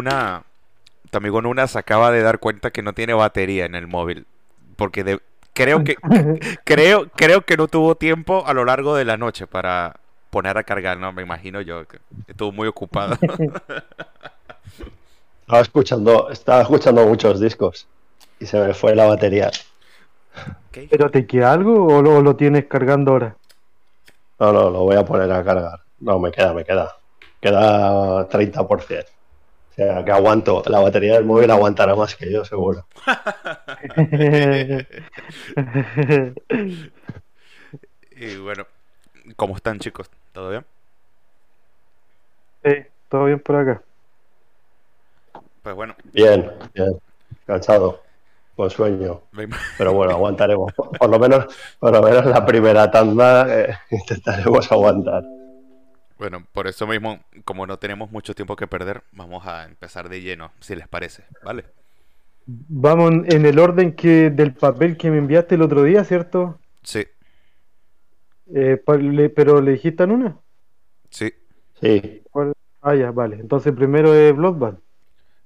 Nuna, tu amigo Nuna se acaba de dar cuenta que no tiene batería en el móvil. Porque de, creo que creo, creo que no tuvo tiempo a lo largo de la noche para poner a cargar, ¿no? Me imagino yo que estuvo muy ocupado. Estaba escuchando, estaba escuchando muchos discos y se me fue la batería. ¿Pero te queda algo o lo, lo tienes cargando ahora? No, no, lo voy a poner a cargar. No, me queda, me queda. Queda 30%. Sea, que aguanto. La batería del móvil aguantará más que yo, seguro. y bueno, ¿cómo están chicos? ¿Todo bien? Sí, todo bien por acá. Pues bueno. Bien, bien. Cansado. Con sueño. Pero bueno, aguantaremos. Por lo menos, por lo menos la primera tanda eh, intentaremos aguantar. Bueno, por eso mismo, como no tenemos mucho tiempo que perder, vamos a empezar de lleno, si les parece, ¿vale? Vamos en el orden que del papel que me enviaste el otro día, ¿cierto? Sí. Eh, ¿Pero le dijiste a una? Sí. Sí. Ah, ya, vale. Entonces primero es Bloodbath.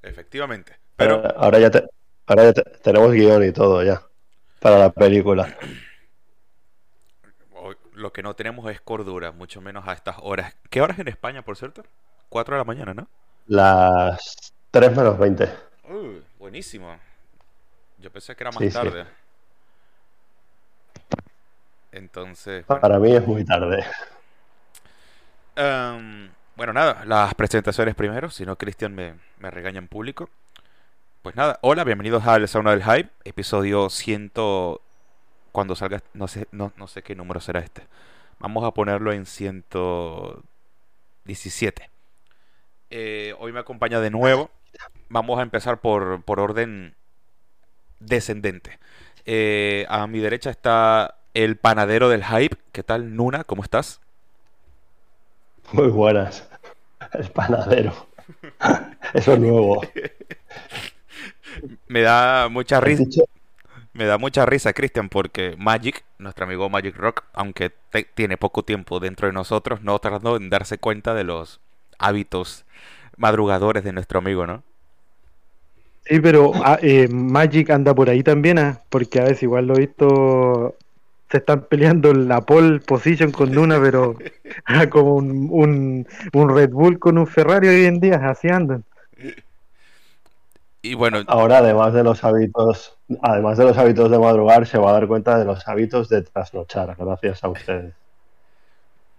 Efectivamente. Pero... Ahora, ya, ahora ya tenemos guion y todo ya. Para la película. Lo que no tenemos es cordura, mucho menos a estas horas. ¿Qué horas en España, por cierto? 4 de la mañana, ¿no? Las 3 menos 20. Uy, buenísimo. Yo pensé que era más tarde. Entonces. Para mí es muy tarde. Em, bueno, nada, las presentaciones primero, si no Cristian me, me regaña en público. Pues nada, hola, bienvenidos al Sauna del Hype, episodio 100 cuando salga, no sé, no, no sé qué número será este. Vamos a ponerlo en 117. Eh, hoy me acompaña de nuevo. Vamos a empezar por, por orden descendente. Eh, a mi derecha está el panadero del hype. ¿Qué tal, Nuna? ¿Cómo estás? Muy buenas. El panadero. Eso es nuevo. Me da mucha risa. Me da mucha risa, Cristian, porque Magic, nuestro amigo Magic Rock, aunque tiene poco tiempo dentro de nosotros, no tardó en darse cuenta de los hábitos madrugadores de nuestro amigo, ¿no? Sí, pero ah, eh, Magic anda por ahí también, ¿ah? porque a veces igual lo he visto, se están peleando la pole position con Luna, pero ah, como un, un, Red Bull con un Ferrari hoy en día, así andan. Y bueno, ahora además de los hábitos, además de los hábitos de madrugar, se va a dar cuenta de los hábitos de trasnochar, gracias a ustedes.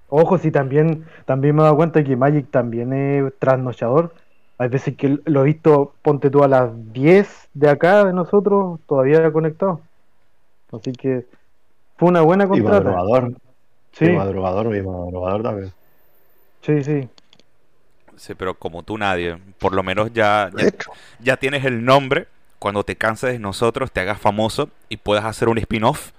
Ojo, sí, también, también me he dado cuenta que Magic también es trasnochador. Hay veces que lo he visto, ponte tú a las 10 de acá de nosotros, todavía conectado. Así que fue una buena contrata. Y madrugador. Sí. Mi madrugador, mi madrugador también. Sí, sí. Sí, pero como tú nadie. Por lo menos ya, ya, tienes el nombre. Cuando te canses de nosotros, te hagas famoso y puedas hacer un spin-off.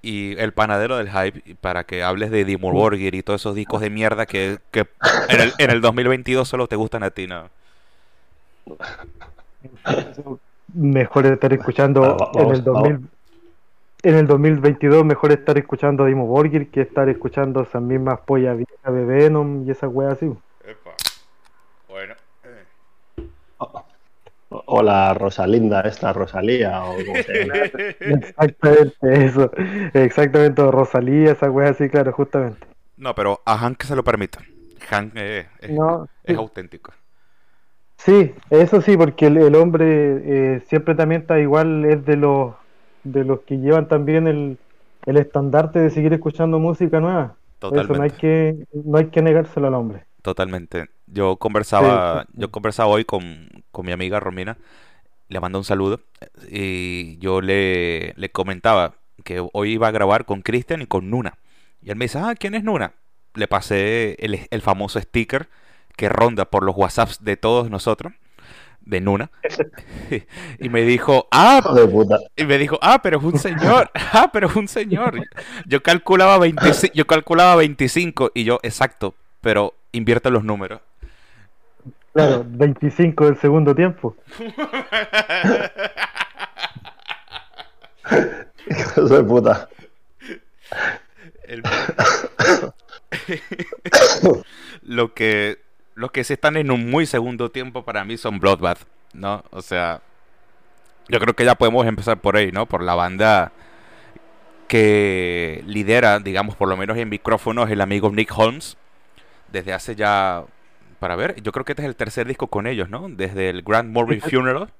Y el panadero del hype, para que hables de Dimmu Borgir y todos esos discos de mierda que, en, el, en el 2022 solo te gustan a ti, ¿no? Mejor estar escuchando ah, en el 2000, en el 2022 mejor estar escuchando a Dimo Borgir que estar escuchando esas mismas pollas viejas de Venom y esas weas así. Bueno. O, la Rosalinda, esta Rosalía, o como se llama. Exactamente eso. Exactamente, Rosalía, esa wea así, claro, justamente. No, pero a Hank que se lo permita. Hank es, auténtico. Sí, eso sí, porque el, hombre eh, siempre también está igual, es de los de los que llevan también el, el estandarte de seguir escuchando música nueva. Totalmente. Eso no hay que, no hay que negárselo al hombre. Totalmente. Yo conversaba, yo conversaba hoy con, con, mi amiga Romina, le mandó un saludo y yo le, le comentaba que hoy iba a grabar con Cristian y con Nuna. Y él me dice, ah, ¿quién es Nuna? Le pasé el, el famoso sticker que ronda por los WhatsApps de todos nosotros de Nuna y me dijo ah y me dijo ah pero es un señor ah pero es un señor yo calculaba 25 yo calculaba 25 y yo exacto pero invierte los números claro 25 del segundo tiempo hijo de puta lo que los que sí están en un muy segundo tiempo para mí son Bloodbath, ¿no? O sea, yo creo que ya podemos empezar por ahí, ¿no? Por la banda que lidera, digamos, por lo menos en micrófonos, el amigo Nick Holmes, desde hace ya, para ver, yo creo que este es el tercer disco con ellos, ¿no? Desde el Grand Morbid Funeral.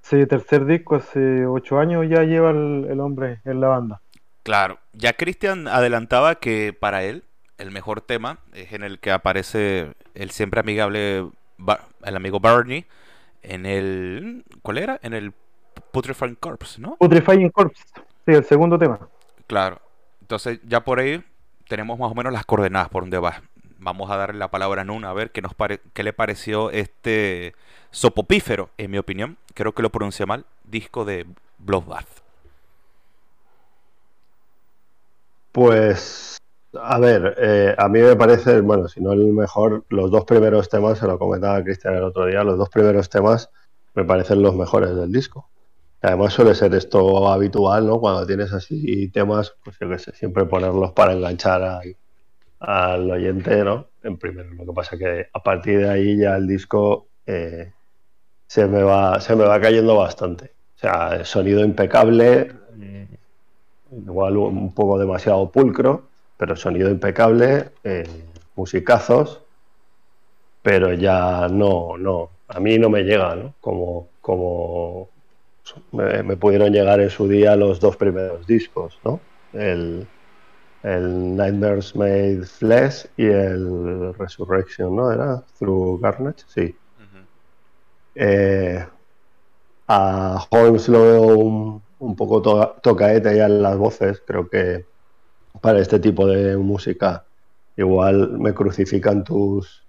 Sí, tercer disco, hace ocho años ya lleva el, hombre en la banda. Claro, ya Christian adelantaba que para él el mejor tema es en el que aparece el siempre amigable, el amigo Barney, en el, ¿cuál era? En el Putrefying Corpse, ¿no? Putrefying Corpse, sí, el segundo tema. Claro, entonces ya por ahí tenemos más o menos las coordenadas por donde va. Vamos a darle la palabra a Nuna a ver qué, nos qué le pareció este sopopífero, en mi opinión, creo que lo pronuncié mal, disco de Bloodbath. Pues, a ver, eh, a mí me parece, bueno, si no el mejor, los dos primeros temas, se lo comentaba Cristian el otro día, los dos primeros temas me parecen los mejores del disco. Además suele ser esto habitual, ¿no? Cuando tienes así temas, pues yo qué sé, siempre ponerlos para enganchar al oyente, ¿no? En primero, lo que pasa que a partir de ahí ya el disco eh, se me va, se me va cayendo bastante. O sea, sonido impecable, igual un poco demasiado pulcro, pero sonido impecable, eh, musicazos, pero ya no, no, a mí no me llega, ¿no? Como, como me, pudieron llegar en su día los dos primeros discos, ¿no? El, el Nightmares Made Flesh y el Resurrection, ¿no? ¿Era? Through Carnage, sí. Eh, a Holmes lo veo un, poco tocaete ya en las voces. Creo que para este tipo de música igual me crucifican tus,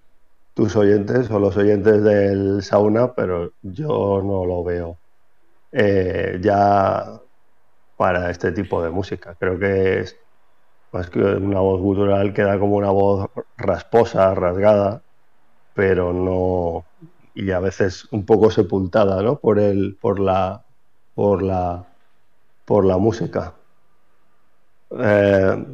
tus oyentes o los oyentes del sauna, pero yo no lo veo eh, ya para este tipo de música. Creo que es más que una voz gutural, queda como una voz rasposa, rasgada, pero no, y a veces un poco sepultada ¿no? por, el, por, la, por, la, por la música. Eh,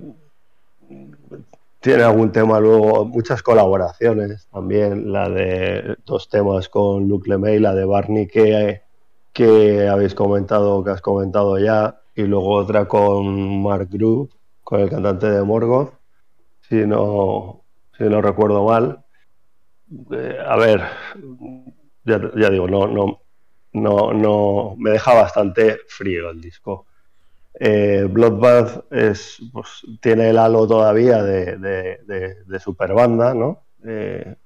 tiene algún tema luego, muchas colaboraciones también, la de dos temas con Luke LeMay, la de Barney que, que habéis comentado, que has comentado ya, y luego otra con Mark Groove, con el cantante de Morgoth, si no, si no recuerdo mal. Eh, a ver, ya, digo, no, no, no, no, me deja bastante frío el disco. Eh, Bloodbath es, pues, tiene el halo todavía de, de, de, super banda, ¿no? Eh,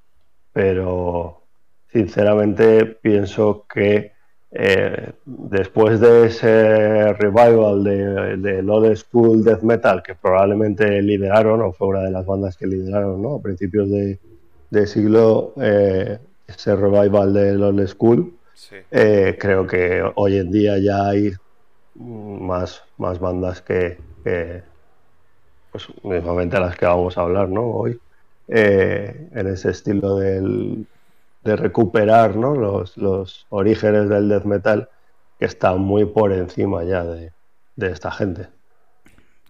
pero sinceramente pienso que después de ese revival de, de Old School Death Metal que probablemente lideraron, o fue una de las bandas que lideraron ¿no? a principios de, de siglo eh, ese revival de Old School. Eh, creo que hoy en día ya hay más, más bandas que, pues mismamente las que vamos a hablar ¿no? hoy, eh, en ese estilo del, de recuperar ¿no? los, los orígenes del death metal que están muy por encima ya de, de esta gente.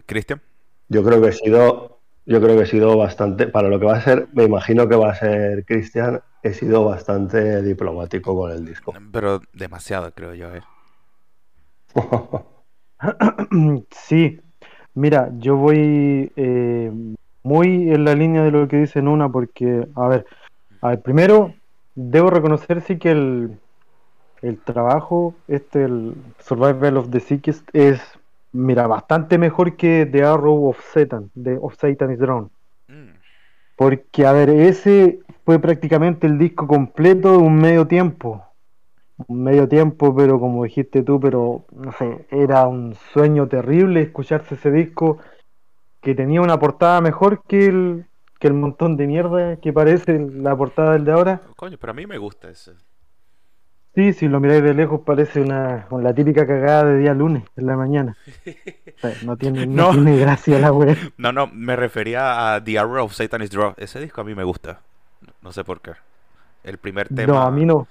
Cristian. Yo creo que he sido yo creo que he sido bastante, para lo que va a ser, me imagino que va a ser Cristian, he sido bastante diplomático con el disco. Pero demasiado, creo yo. ¿eh? sí, mira, yo voy eh, muy en la línea de lo que dice Nuna, porque, a ver, a ver, primero, debo reconocer sí que el, el trabajo, este, el Survival of the Sickest, es Mira, bastante mejor que The Arrow of Satan, de Of Satan is Drawn. Mm. Porque, a ver, ese fue prácticamente el disco completo de un medio tiempo. Un medio tiempo, pero como dijiste tú, pero no sé, era un sueño terrible escucharse ese disco que tenía una portada mejor que el, que el montón de mierda que parece la portada del de ahora. Coño, pero a mí me gusta ese. Sí, si lo miráis de lejos parece una, la típica cagada de día lunes en la mañana. no, tiene, no, tiene gracia la web. No, no, me refería a The Hour of Satan's Draw. Ese disco a mí me gusta. No sé por qué. El primer tema. No, a mí no.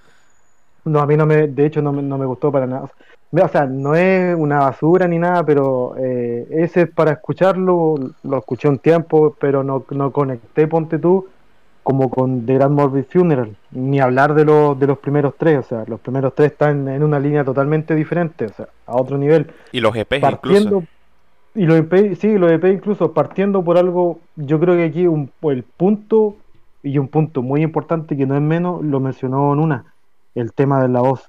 No, a mí no me, de hecho no no me gustó para nada. O sea, no es una basura ni nada, pero eh, ese para escucharlo, lo escuché un tiempo, pero no, no conecté, ponte tú, como con The Grand Morbid Funeral, ni hablar de, los de los primeros tres, o sea, los primeros tres están en una línea totalmente diferente, o sea, a otro nivel. Y los EPs incluso. Y los EP, sí, los EP incluso, partiendo por algo, yo creo que aquí un, el punto, y un punto muy importante que no es menos, lo mencionó en una, el tema de la voz.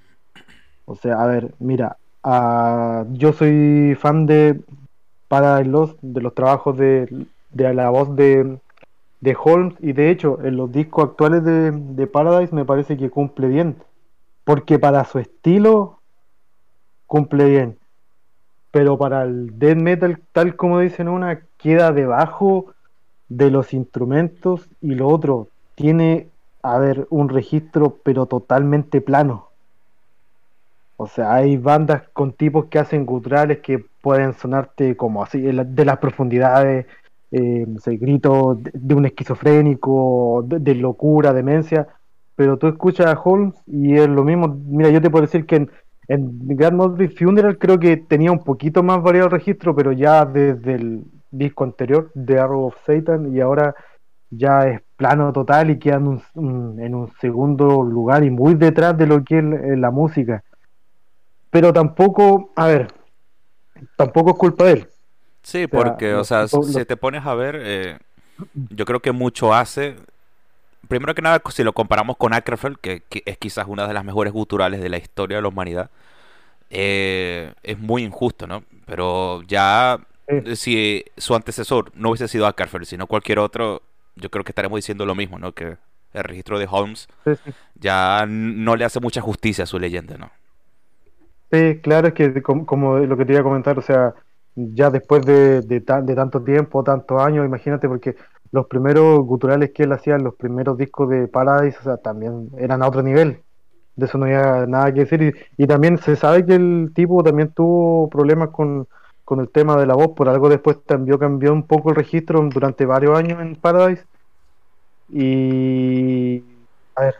O sea, a ver, mira, uh, yo soy fan de Paradise Lost, de los trabajos de, de la voz de, de Holmes y de hecho en los discos actuales de, Paradise me parece que cumple bien porque para su estilo cumple bien pero para el death metal tal como dicen una queda debajo de los instrumentos y lo otro tiene a ver un registro pero totalmente plano o sea hay bandas con tipos que hacen guturales que pueden sonarte como así de las profundidades eh, grito de, un esquizofrénico, de, locura, demencia, pero tú escuchas a Holmes y es lo mismo. Mira, yo te puedo decir que en, en Grand Motley Funeral creo que tenía un poquito más variado el registro, pero ya desde el disco anterior, The Arrow of Satan, y ahora ya es plano total y queda en un, segundo lugar y muy detrás de lo que es la música. Pero tampoco, a ver, tampoco es culpa de él. Sí, porque, o sea, si te pones a ver, eh, yo creo que mucho hace. Primero que nada, si lo comparamos con Ackerfeld, que, es quizás una de las mejores guturales de la historia de la humanidad, eh, es muy injusto, ¿no? Pero ya, si su antecesor no hubiese sido Ackerfeld, sino cualquier otro, yo creo que estaremos diciendo lo mismo, ¿no? Que el registro de Holmes ya no le hace mucha justicia a su leyenda, ¿no? Sí, claro, es que como, lo que te iba a comentar, o sea, ya después de, de, tanto tiempo, tantos años, imagínate, porque los primeros guturales que él hacía, los primeros discos de Paradise, o sea, también eran a otro nivel. De eso no había nada que decir. Y, también se sabe que el tipo también tuvo problemas con, con el tema de la voz, por algo después también cambió un poco el registro durante varios años en Paradise. Y. A ver,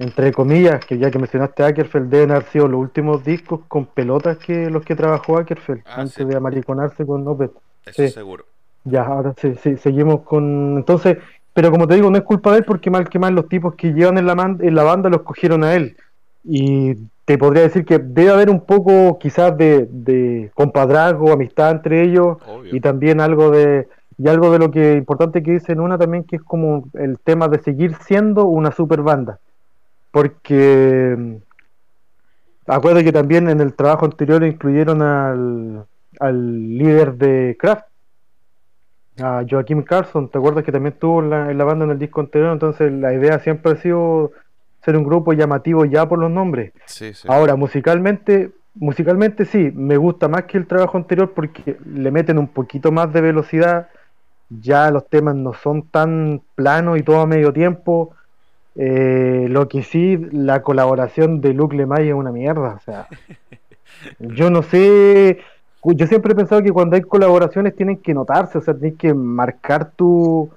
entre comillas, que ya que mencionaste Ackerfeld, deben haber sido los últimos discos con pelotas que los que trabajó Ackerfeld ah, antes de amariconarse con Opeth. Eso seguro. Ya, ahora sí, sí, seguimos con. Entonces, pero como te digo, no es culpa de él porque mal que mal los tipos que llevan en la, en la banda los cogieron a él. Y te podría decir que debe haber un poco quizás de, de compadrazgo, amistad entre ellos y también algo de y algo de lo que importante que dice en una también que es como el tema de seguir siendo una super banda porque mm, acuerdo que también en el trabajo anterior incluyeron al, al líder de Kraft, a Joaquim Carson, ¿te acuerdas que también estuvo en la, banda en el disco anterior? Entonces la idea siempre ha sido ser un grupo llamativo ya por los nombres. Ahora, musicalmente, musicalmente sí, me gusta más que el trabajo anterior porque le meten un poquito más de velocidad, ya los temas no son tan planos y todo a medio tiempo, eh, lo que sí, la colaboración de Luke Lemay es una mierda. O sea, yo no sé. Yo siempre he pensado que cuando hay colaboraciones tienen que notarse, o sea, tienes que marcar tu,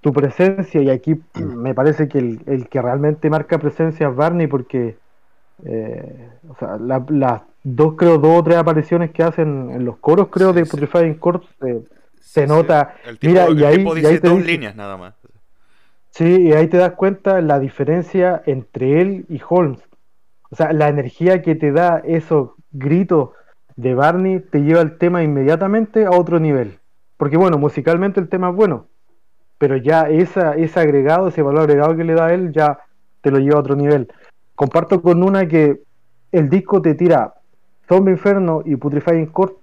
tu presencia. Y aquí me parece que el, que realmente marca presencia es Barney, porque eh, o sea, las dos, creo, dos o tres apariciones que hacen en los coros, creo, de Putrefying Corpse, eh, se nota. Mira, y ahí, y ahí dos líneas nada más. Sí, y ahí te das cuenta la diferencia entre él y Holmes. O sea, la energía que te da esos gritos de Barney te lleva el tema inmediatamente a otro nivel. Porque bueno, musicalmente el tema es bueno, pero ya esa, ese agregado, ese valor agregado que le da él, ya te lo lleva a otro nivel. Comparto con una que el disco te tira Zombie Inferno y Putrefying Court,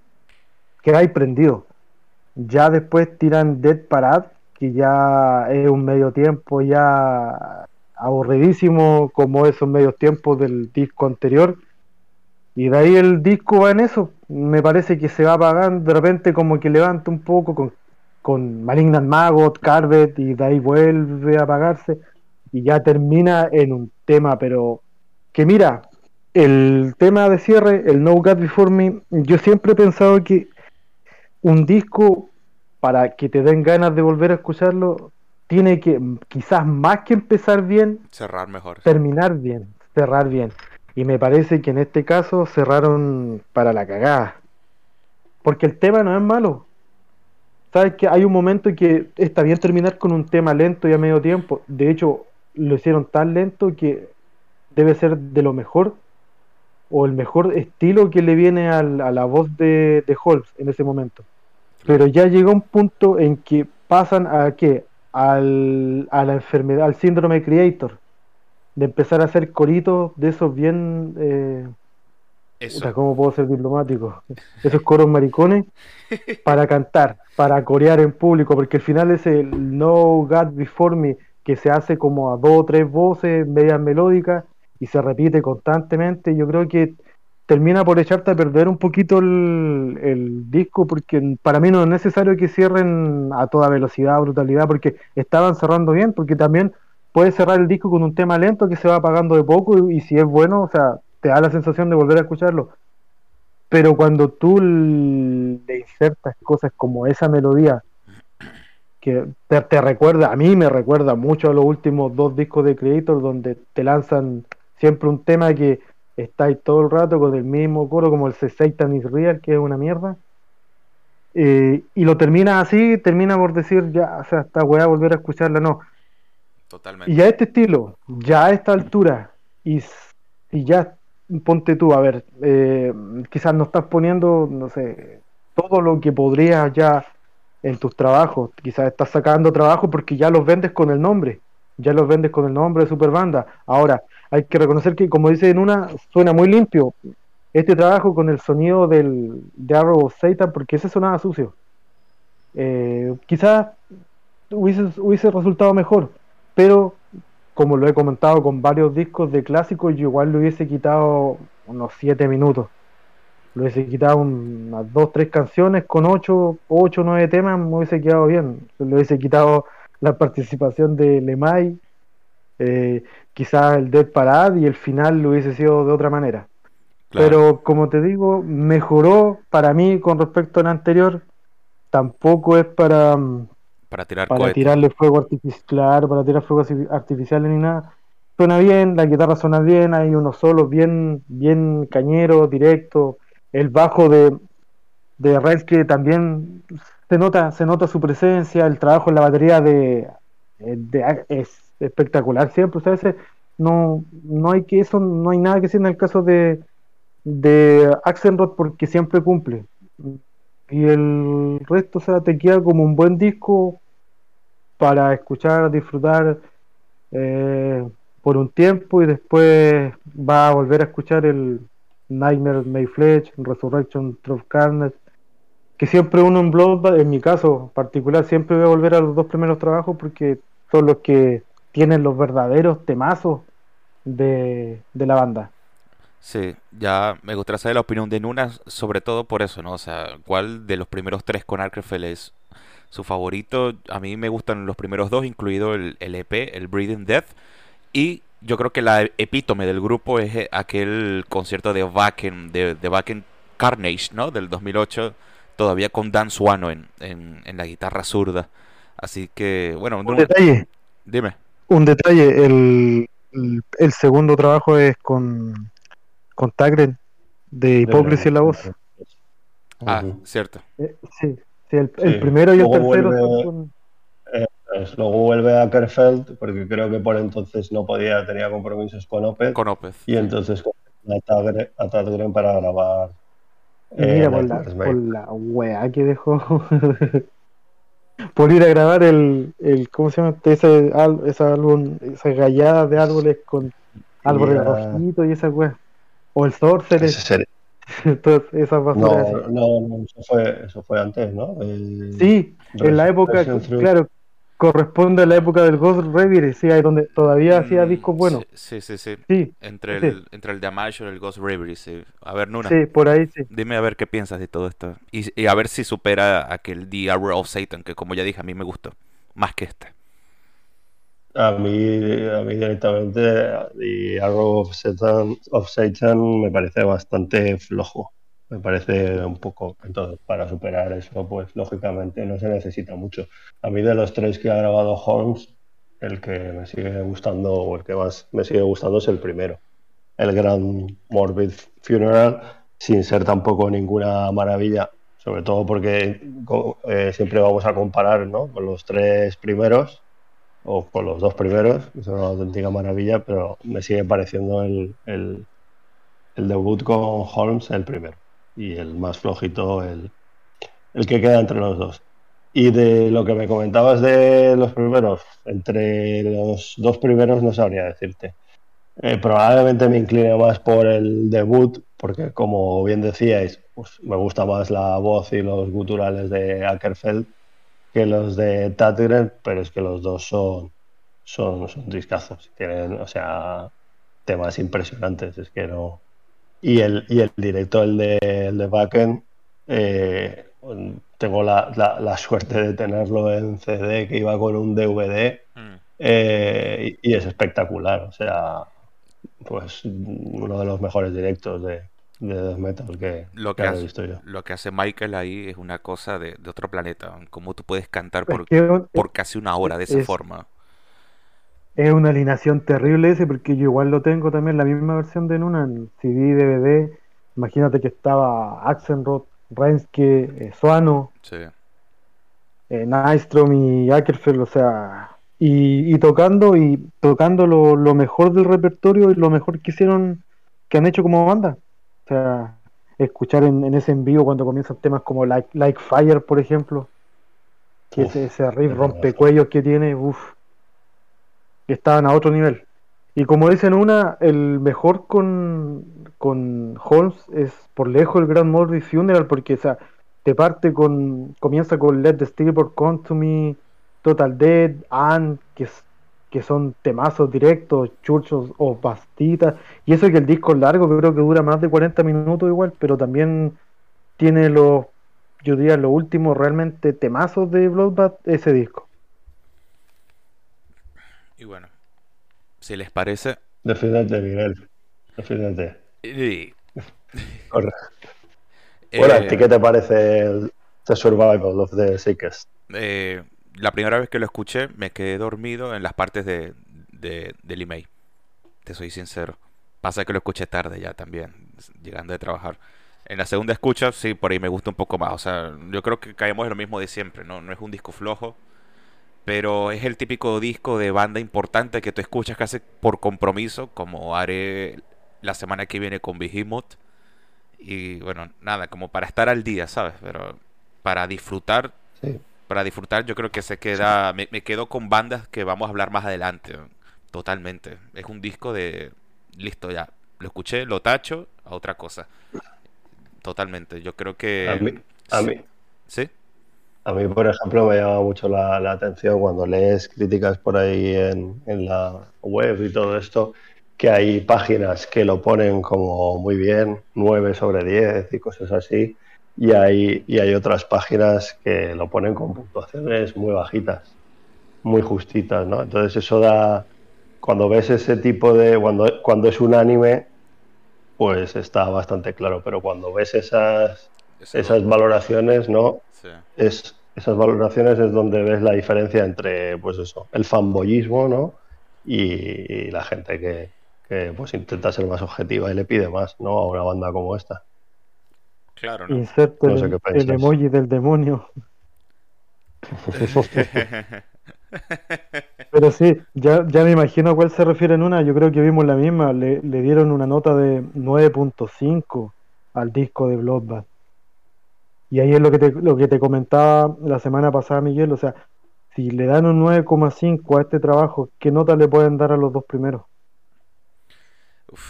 que hay prendido. Ya después tiran Dead Parade que ya es un medio tiempo ya aburridísimo como esos medios tiempos del disco anterior. Y de ahí el disco va en eso. Me parece que se va apagando, de repente como que levanta un poco con, con Malignant Magot, Carvet, y de ahí vuelve a apagarse. Y ya termina en un tema, pero que mira, el tema de cierre, el No God Before Me, yo siempre he pensado que un disco para que te den ganas de volver a escucharlo, tiene que, quizás más que empezar bien, cerrar mejor. Terminar bien, cerrar bien. Y me parece que en este caso cerraron para la cagada. Porque el tema no es malo. Sabes que hay un momento que está bien terminar con un tema lento y a medio tiempo. De hecho, lo hicieron tan lento que debe ser de lo mejor o el mejor estilo que le viene al- a la voz de, de Holmes en ese momento. Pero ya llega un punto en que pasan a qué? Al, a la enfermedad, al síndrome creator, de empezar a hacer coritos de esos bien, eh, Eso. ¿cómo puedo ser diplomático? Esos coros maricones para cantar, para corear en público, porque al final ese No God Before Me que se hace como a dos o tres voces medias melódicas y se repite constantemente, yo creo que termina por echarte a perder un poquito el, disco, porque para mí no es necesario que cierren a toda velocidad, brutalidad, porque estaban cerrando bien, porque también puedes cerrar el disco con un tema lento que se va apagando de poco y, si es bueno, o sea, te da la sensación de volver a escucharlo. Pero cuando tú le insertas cosas como esa melodía, que te, te recuerda, a mí me recuerda mucho a los últimos dos discos de Creator, donde te lanzan siempre un tema que está ahí todo el rato con el mismo coro, como el C Satan is Real, que es una mierda. Eh, y lo termina así, termina por decir, ya, o sea, esta weá, volver a escucharla, no. Totalmente. Y a este estilo, ya a esta altura, y, y ya ponte tú, a ver, eh, quizás no estás poniendo, no sé, todo lo que podrías ya en tus trabajos, quizás estás sacando trabajo porque ya los vendes con el nombre, ya los vendes con el nombre de Superbanda. Ahora, hay que reconocer que, como dice en una, suena muy limpio este trabajo con el sonido del, de Arrow Satan, porque ese sonaba sucio. Eh, quizás hubiese, hubiese resultado mejor, pero como lo he comentado con varios discos de clásicos, yo igual le hubiese quitado unos 7 minutos. Le hubiese quitado unas 2, 3 canciones con 8, 8, 9 temas, me hubiese quedado bien. Le hubiese quitado la participación de Lemay, eh, quizás el Dead Parade y el final lo hubiese sido de otra manera. Claro. Pero como te digo, mejoró para mí con respecto al anterior. Tampoco es para, mm, para tirar para tirarle fuego artificial, claro, para tirar fuegos arti- artificiales ni nada. Suena bien, la guitarra suena bien, hay unos solos bien, bien cañeros, directos. El bajo de, de que también se nota, se nota su presencia, el trabajo en la batería de, de- es espectacular siempre. O ese- no, no hay que eso, no hay nada que decir en el caso de, de Axelrod porque siempre cumple. Y el resto, o te queda como un buen disco para escuchar, disfrutar eh, por un tiempo y después va a volver a escuchar el Nightmare May Fletch, Resurrection of Carnage, que siempre uno en Blood, en mi caso particular, siempre voy a volver a los dos primeros trabajos porque son los que tienen los verdaderos temazos de, de la banda. Sí, ya me gustaría saber la opinión de Nuna, sobre todo por eso, ¿no? O sea, ¿cuál de los primeros tres con Arkrefel es su favorito? A mí me gustan los primeros dos, incluido el, el EP, el Breathing Death. Y yo creo que la epítome del grupo es eh, aquel concierto de Wacken, de, de Carnage, ¿no? Del 2008, todavía con Dan Swano en, en, en la guitarra zurda. Así que, bueno, Un detalle, dime. un detalle, el, el, el segundo trabajo es con, con Tagren de Hipocresía en la voz. Ah, cierto. Eh, sí, sí, el, el primero y el luego tercero vuelve- son Pues luego vuelve a Kerfeld, porque creo que por entonces no podía, tenía compromisos con Opeth, Con Opeth. y entonces con a Tagre- a Tadgren para grabar. Y mira eh, por la, por la weá que dejó. por ir a grabar el, el ¿cómo se llama? Ese, al- ese álbum, esas galladas de árboles con árboles Ya. rojitos y esa weá. O el Sorcerer, todas esas basuras No, no, no, eso fue, eso fue antes, ¿no? El- Sí, en la época, claro, corresponde a la época del Ghost Reverie, sí, ahí donde todavía hacía Mm, discos buenos. Sí, sí, sí. Sí, Entre Sí. el, entre el Damage y el Ghost Reverie, sí. A ver, Nuna, sí, por ahí sí. dime a ver qué piensas de todo esto. Y, y a ver si supera aquel The Hour of Satan, que como ya dije, a mí me gustó. Más que este. A mí, a mí directamente, The Arrow of Satan, of Satan me parece bastante flojo. Me parece un poco. Entonces, para superar eso, pues lógicamente no se necesita mucho. A mí, de los tres que ha grabado Holmes, el que me sigue gustando, o el que más me sigue gustando, es el primero. El Grand Morbid Funeral, sin ser tampoco ninguna maravilla. Sobre todo porque eh, siempre vamos a comparar ¿no? con los tres primeros o con los dos primeros, son una auténtica maravilla, pero me sigue pareciendo el, el debut con Holmes el primero y el más flojito el, el que queda entre los dos. Y de lo que me comentabas de los primeros, entre los dos primeros no sabría decirte. Eh, probablemente me incline más por el debut, porque como bien decíais, pues me gusta más la voz y los guturales de Ackerfeld que los de Tatgren, pero es que los dos son, son, son discazos. Tienen, o sea, temas impresionantes. Es que no. Y el, y el directo, el de, el de Backen, eh, tengo la, la, suerte de tenerlo en CD que iba con un DVD mm. eh, y, es espectacular. O sea, pues uno de los mejores directos de, de metal que, lo que, hace, visto yo. Lo que hace Michael ahí es una cosa de, otro planeta. Cómo tú puedes cantar por, por casi una hora de esa forma. Es una alineación terrible ese, porque yo igual lo tengo también, la misma versión de Nuna, en CD, DVD. Imagínate que estaba Axenrod, Renske, eh, Suano, sí. eh, Nystrom y Ackerfeld, o sea, y, tocando y tocando lo, mejor del repertorio y lo mejor que hicieron, que han hecho como banda. O sea, escuchar en, ese envío cuando comienzan temas como Like, like Fire, por ejemplo, que ese, ese riff rompecuellos que tiene, uff, estaban a otro nivel. Y como dicen una, el mejor con, con Holmes es por lejos el Grand Morris Funeral, porque o sea, te parte con, comienza con Let the Steelboard Come to Me, Total Dead, Anne, que, que son temazos directos, churchos o pastitas, y eso que el disco es largo, creo que dura más de 40 minutos igual, pero también tiene los, yo diría, los últimos realmente temazos de Bloodbath, ese disco. Y bueno, si les parece. Defiéndete, Miguel. Defiéndete. Y... bueno, ¿a ti qué te parece The Survival of the Sickest? Eh, la primera vez que lo escuché me quedé dormido en las partes de, del email. Te soy sincero. Pasa que lo escuché tarde ya también, llegando de trabajar. En la segunda escucha, sí, por ahí me gusta un poco más. O sea, yo creo que caemos en lo mismo de siempre, ¿no? No es un disco flojo pero es el típico disco de banda importante que tú escuchas casi por compromiso, como haré la semana que viene con Behemoth. Y bueno, nada, como para estar al día, ¿sabes? Pero para disfrutar, para disfrutar yo creo que se queda, me, me, quedo con bandas que vamos a hablar más adelante, totalmente. Es un disco de, listo ya, lo escuché, lo tacho, a otra cosa. Totalmente, yo creo que... A mí, a mí. ¿Sí? A mí, por ejemplo, me llama mucho la, atención cuando lees críticas por ahí en, la web y todo esto, que hay páginas que lo ponen como muy bien, 9 sobre 10 y cosas así, y hay, y hay otras páginas que lo ponen con puntuaciones muy bajitas, muy justitas, ¿no? Entonces eso da, cuando ves ese tipo de, cuando, cuando es un anime, pues está bastante claro, pero cuando ves esas, esas valoraciones, ¿no? Es, esas valoraciones es donde ves la diferencia entre, pues eso, el fanboyismo, ¿no? Y, la gente que, pues intenta ser más objetiva y le pide más, ¿no? A una banda como esta. Claro, ¿no? el, emoji del demonio. Pero sí, ya, ya me imagino a cuál se refiere en una. Yo creo que vimos la misma. Le, le dieron una nota de 9.5 al disco de Bloodbath. Y ahí es lo que te, lo que te comentaba la semana pasada, Miguel. O sea, si le dan un 9,5 a este trabajo, ¿qué nota le pueden dar a los dos primeros?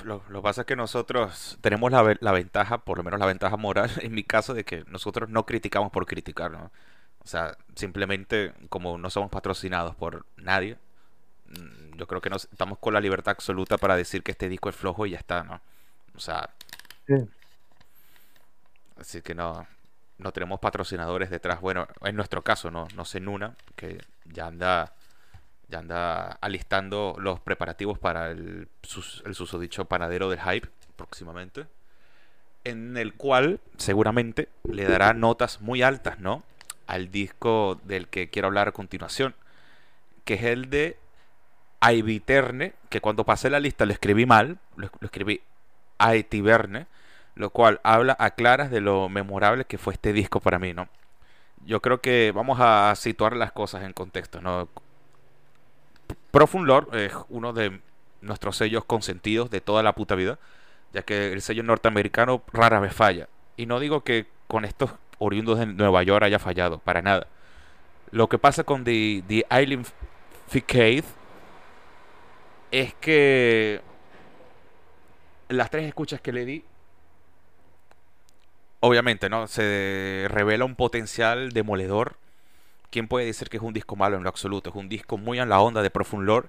lo, que pasa es que nosotros tenemos la, la, ventaja, por lo menos la ventaja moral, en mi caso, de que nosotros no criticamos por criticar, ¿no? O sea, simplemente como no somos patrocinados por nadie, mm, yo creo que nos, estamos con la libertad absoluta para decir que este disco es flojo y ya está, ¿no? O sea... Así que no, no tenemos patrocinadores detrás. Bueno, en nuestro caso, no, no sé Nuna, que ya anda ya anda alistando los preparativos para el, susodicho panadero del hype próximamente. En el cual seguramente le dará notas muy altas, ¿no? Al disco del que quiero hablar a continuación. Que es el de Aiviterne. Que cuando pasé la lista lo escribí mal. Lo, lo escribí Aitiberne lo cual habla a claras de lo memorable que fue este disco para mí, ¿no? Yo creo que vamos a situar las cosas en contexto, ¿no? Profund Lord es uno de nuestros sellos consentidos de toda la puta vida, ya que el sello norteamericano rara vez falla. Y no digo que con estos oriundos de Nueva York haya fallado, para nada. Lo que pasa con The, The Island Facade es que las tres escuchas que le di, obviamente, ¿no? Se revela un potencial demoledor. ¿Quién puede decir que es un disco malo en lo absoluto? Es un disco muy en la onda de Profund Lore.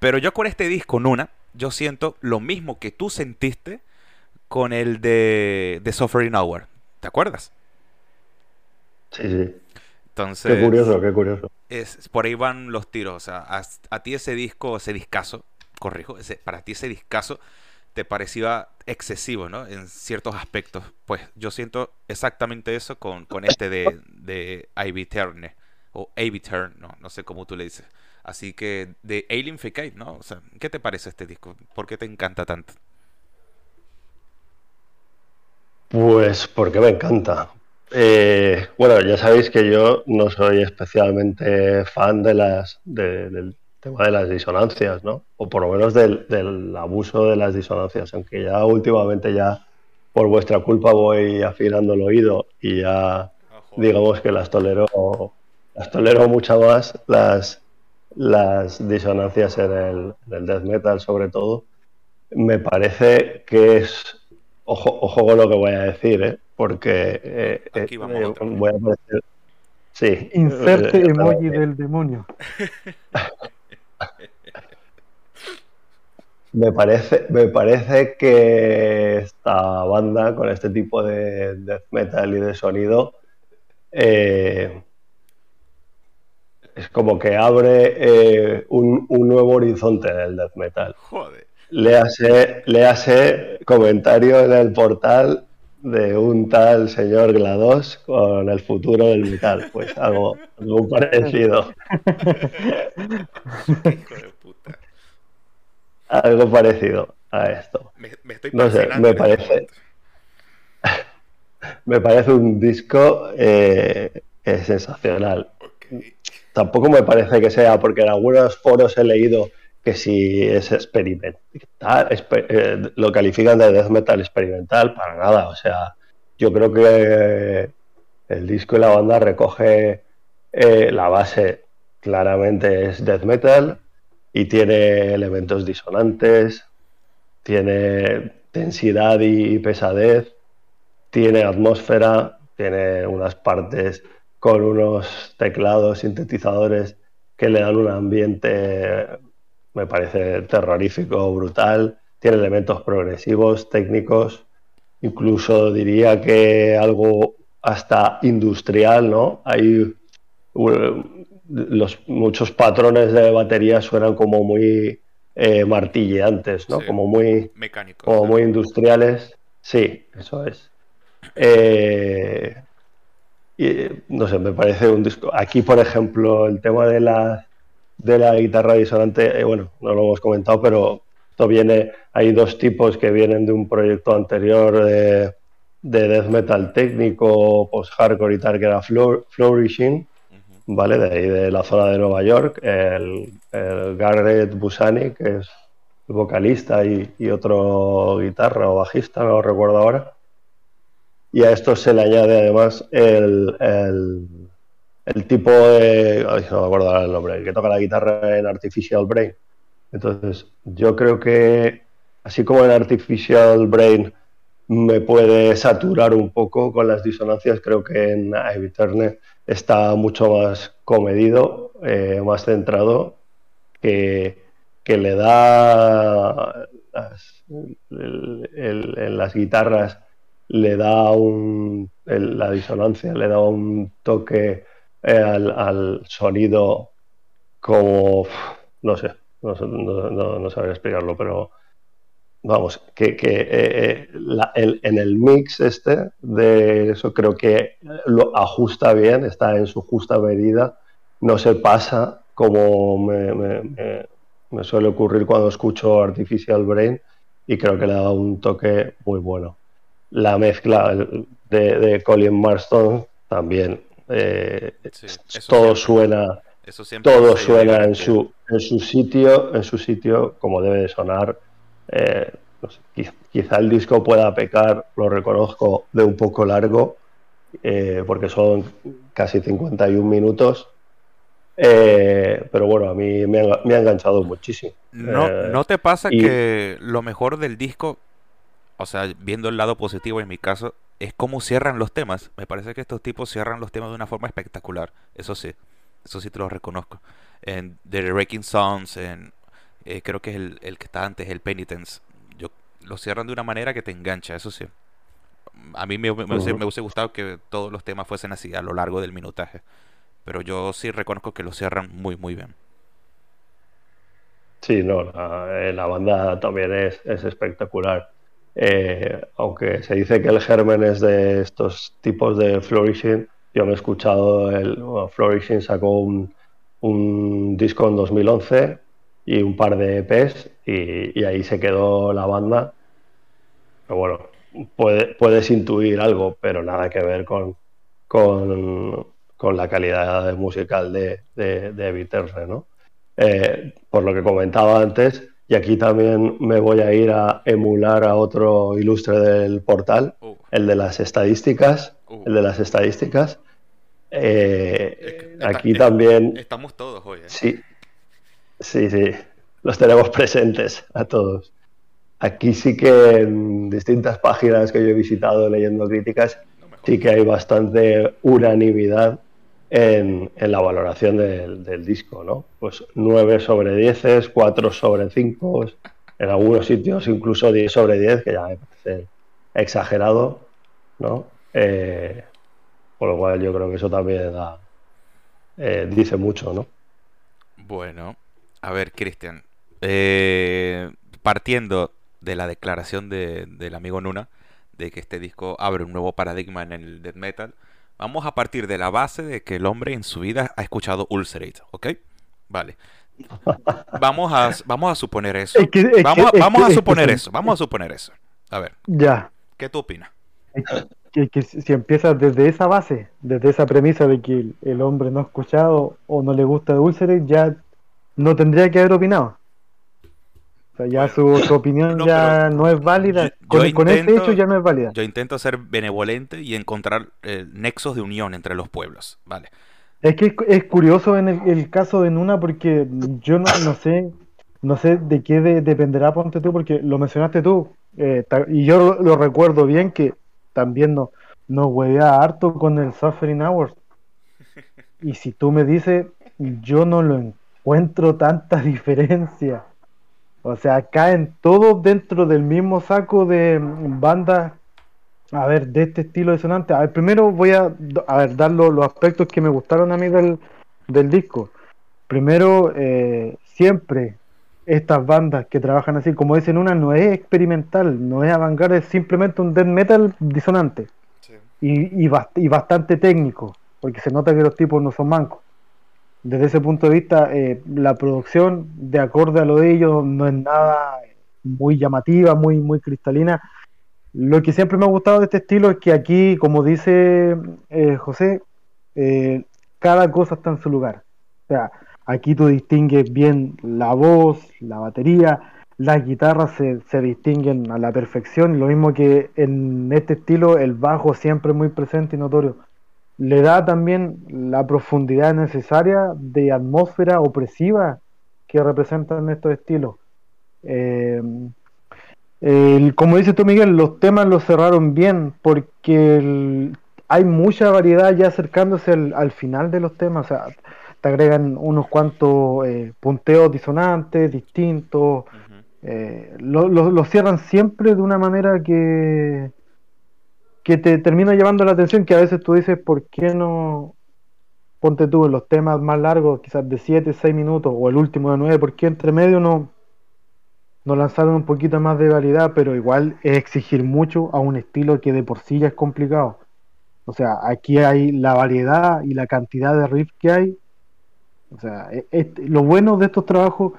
Pero yo con este disco, Nuna, yo siento lo mismo que tú sentiste con el de, de Suffering Hour. ¿Te acuerdas? Sí, sí. Entonces, Qué curioso, qué curioso. es, por ahí van los tiros. O sea, a, a ti ese disco, ese discazo, corrijo, ese, para ti ese discazo te parecía excesivo, ¿no? En ciertos aspectos. Pues yo siento exactamente eso con, con este de, de Ivy Turner. O Ivy Turn, no, no sé cómo tú le dices. Así que de Alien Facade, ¿no? O sea, ¿qué te parece este disco? ¿Por qué te encanta tanto? Pues porque me encanta. Eh, bueno, ya sabéis que yo no soy especialmente fan de las de- del tema de las disonancias, ¿no? O por lo menos del, del abuso de las disonancias, aunque ya últimamente ya por vuestra culpa voy afinando el oído y ya digamos que las tolero las tolero mucho más las las disonancias en el, en el death metal sobre todo. Me parece que es Ojo, ojo con lo que voy a decir, ¿eh? porque eh, Aquí eh, vamos eh, voy a parecer. Sí. Inserte eh, emoji del demonio. Me parece, me parece que esta banda, con este tipo de death metal y de sonido, eh, es como que abre eh, un, un nuevo horizonte en el death metal. Joder. Léase, léase comentario en el portal de un tal señor GLaDOS con el futuro del metal. Pues algo, algo parecido. Hijo de puta. Algo parecido a esto. Me, me estoy No sé, me este parece-. Me parece un disco eh, sensacional. Tampoco me parece que sea, porque en algunos foros he leído que si es experimental, eh, lo califican de death metal experimental, para nada. O sea, yo creo que el disco y la banda recoge eh, la base, claramente es death metal y tiene elementos disonantes, tiene densidad y pesadez, tiene atmósfera, tiene unas partes con unos teclados, sintetizadores que le dan un ambiente, me parece terrorífico, brutal. Tiene elementos progresivos, técnicos, incluso diría que algo hasta industrial, ¿no? Hay los muchos patrones de batería suenan como muy eh, martilleantes, ¿no? Sí. Como muy Mecánico. como muy industriales. Sí, eso es. Eh, y, no sé, me parece un disco. Aquí, por ejemplo, el tema de la, de la guitarra disonante, eh, bueno, no lo hemos comentado, pero esto viene. Hay dos tipos que vienen de un proyecto anterior de, de death metal técnico, post-hardcore y tal, que era Flour- Flourishing. ¿vale? De ahí de la zona de Nueva York, el, el Garrett Busani, que es el vocalista y, y otro guitarra o bajista, no lo recuerdo ahora. Y a esto se le añade además el, el, el tipo de, no me acuerdo el nombre, el que toca la guitarra en Artificial Brain. Entonces, yo creo que así como en Artificial Brain me puede saturar un poco con las disonancias, creo que en Ivy Turner está mucho más comedido, eh, más centrado, que, que le da las, el- en las guitarras le da un la disonancia le da un toque al, al sonido como no sé no, no, no- sabría explicarlo pero vamos que, que, eh, eh, en el mix este de eso creo que lo ajusta bien está en su justa medida no se pasa como me, suele ocurrir cuando escucho Artificial Brain y creo que le da un toque muy bueno la mezcla de Colin Marston también. Eh, todo suena, todo suena en su, en su sitio, en su sitio como debe de sonar. Eh, quizá el disco pueda pecar, lo reconozco, de un poco largo, eh, porque son casi 51 minutos. pero bueno, a mí me ha, me ha enganchado muchísimo. ¿No, ¿No te pasa que lo mejor del disco o sea, viendo el lado positivo en mi caso, es cómo cierran los temas. Me parece que estos tipos cierran los temas de una forma espectacular. Eso sí, eso sí te lo reconozco. En The Wrecking Songs, en, eh, creo que es el, que está antes, el Penitence. Yo, lo cierran de una manera que te engancha, eso sí. A mí me, me, hubiese, gustado que todos los temas fuesen así a lo largo del minutaje. Pero yo sí reconozco que lo cierran muy, muy bien. Sí, no, la, eh, banda también es, es espectacular. Eh, aunque se dice que el germen es de estos tipos de Flourishing, yo me he escuchado, el Flourishing sacó un, disco en 2011 y un par de EPs y, ahí se quedó la banda. Pero bueno, puedes intuir algo, pero nada que ver con, con, la calidad musical de, de, de ¿no? Eh, por lo que comentaba antes, y aquí también me voy a ir a emular a otro ilustre del portal, uh. el de las estadísticas. Uh. El de las estadísticas. Eh, aquí también. Estamos todos hoy. ¿eh? Sí, sí, sí. Los tenemos presentes a todos. Aquí sí que en distintas páginas que yo he visitado leyendo críticas, sí que hay bastante unanimidad en, la valoración del, disco, ¿no? Pues 9 sobre 10, 4 sobre 5, en algunos sitios incluso 10 sobre 10, que ya me parece exagerado, ¿no? Eh, por lo cual yo creo que eso también eh, dice mucho, ¿no? Bueno, a ver, Cristian, eh, partiendo de la declaración del amigo Nuna, de que este disco abre un nuevo paradigma en el death metal, Vamos a partir de la base de que el hombre en su vida ha escuchado Ulcerate, ¿ok? Vale. Vamos a, vamos a suponer eso. vamos, a suponer eso. Vamos a suponer eso. A ver. Ya. ¿Qué tú opinas? Que, si empiezas desde esa base, desde esa premisa de que el, hombre no ha escuchado o no le gusta Ulcerate, ya no tendría que haber opinado ya su, opinión ya no es válida. con, este hecho ya no es válida. Yo intento ser benevolente y encontrar eh, nexos de unión entre los pueblos. Vale. Es que es, curioso en el, caso de Nuna porque yo no, no sé no sé de qué dependerá, ponte tú, porque lo mencionaste tú, eh, y yo lo, recuerdo bien que también nos no huevea harto con el Suffering Hours. Y si tú me dices, yo no lo encuentro tanta diferencia. O sea, caen todos dentro del mismo saco de bandas, a ver, de este estilo de sonante. A ver, primero voy a, a ver, dar los, aspectos que me gustaron a mí del, disco. Primero, eh, siempre estas bandas que trabajan así, como dicen una, no es experimental, no es avant es simplemente un death metal disonante. Y, y, y bastante técnico, porque se nota que los tipos no son mancos desde ese punto de vista, eh, la producción, de acorde a lo de ellos, no es nada muy llamativa, muy, muy cristalina. Lo que siempre me ha gustado de este estilo es que aquí, como dice eh, José, eh, cada cosa está en su lugar. O sea, aquí tú distingues bien la voz, la batería, las guitarras se, se distinguen a la perfección. Lo mismo que en este estilo, el bajo siempre muy presente y notorio le da también la profundidad necesaria de atmósfera opresiva que representan estos estilos. Eh, como dices tú, Miguel, los temas los cerraron bien porque hay mucha variedad ya acercándose al, final de los temas. O sea, te agregan unos cuantos eh, punteos disonantes, distintos. Eh, lo cierran siempre de una manera que, que te termina llevando la atención que a veces tú dices, ¿por qué no ponte tú en los temas más largos, quizás de 7, 6 minutos, o el último de 9, ¿por qué entre medio no, no lanzaron un poquito más de variedad? Pero igual es exigir mucho a un estilo que de por sí ya es complicado. O sea, aquí hay la variedad y la cantidad de riffs que hay. O sea, e, lo bueno de estos trabajos,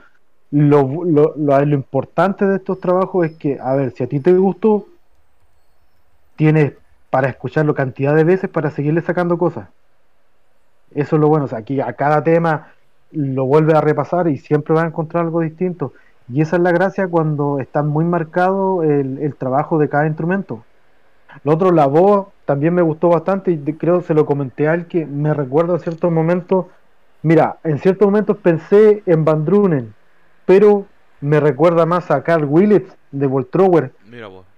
lo, lo, lo importante de estos trabajos es que, a ver, si a ti te gustó, tienes para escucharlo cantidad de veces para seguirle sacando cosas. Eso es lo bueno, o sea, aquí a cada tema lo vuelve a repasar y siempre va a encontrar algo distinto. Y esa es la gracia cuando está muy marcado el, trabajo de cada instrumento. Lo otro, la voz, también me gustó bastante y creo se lo comenté a él que me recuerda en ciertos momentos. Mira, en ciertos momentos pensé en Van Drunen, pero me recuerda más a Carl Willits de Voltrower. Mira vos.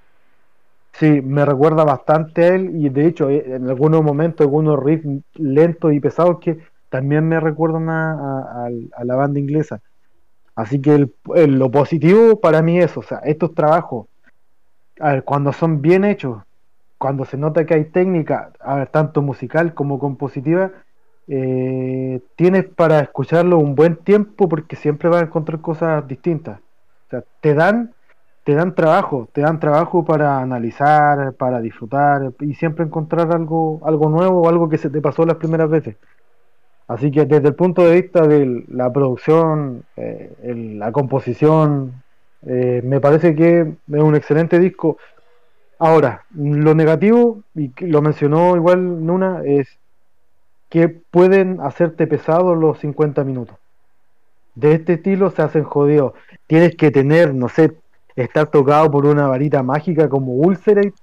Sí, me recuerda bastante a él y de hecho eh, en algunos momentos algunos riffs lentos y pesados que también me recuerdan a, la banda inglesa. Así que el- lo positivo para mí es, o sea, estos trabajos, a ver, cuando son bien hechos, cuando se nota que hay técnica, a ver, tanto musical como compositiva, eh, tienes para escucharlo un buen tiempo porque siempre vas a encontrar cosas distintas. O sea, te dan, te dan trabajo, te dan trabajo para analizar, para disfrutar y siempre encontrar algo, algo nuevo o algo que se te pasó las primeras veces. Así que desde el punto de vista de la producción, eh, el- la composición, eh, me parece que es un excelente disco. Ahora, lo negativo, y lo mencionó igual Nuna, es que pueden hacerte pesado los 50 minutos. De este estilo se hacen jodidos. Tienes que tener, no sé, estar tocado por una varita mágica como Ulcerate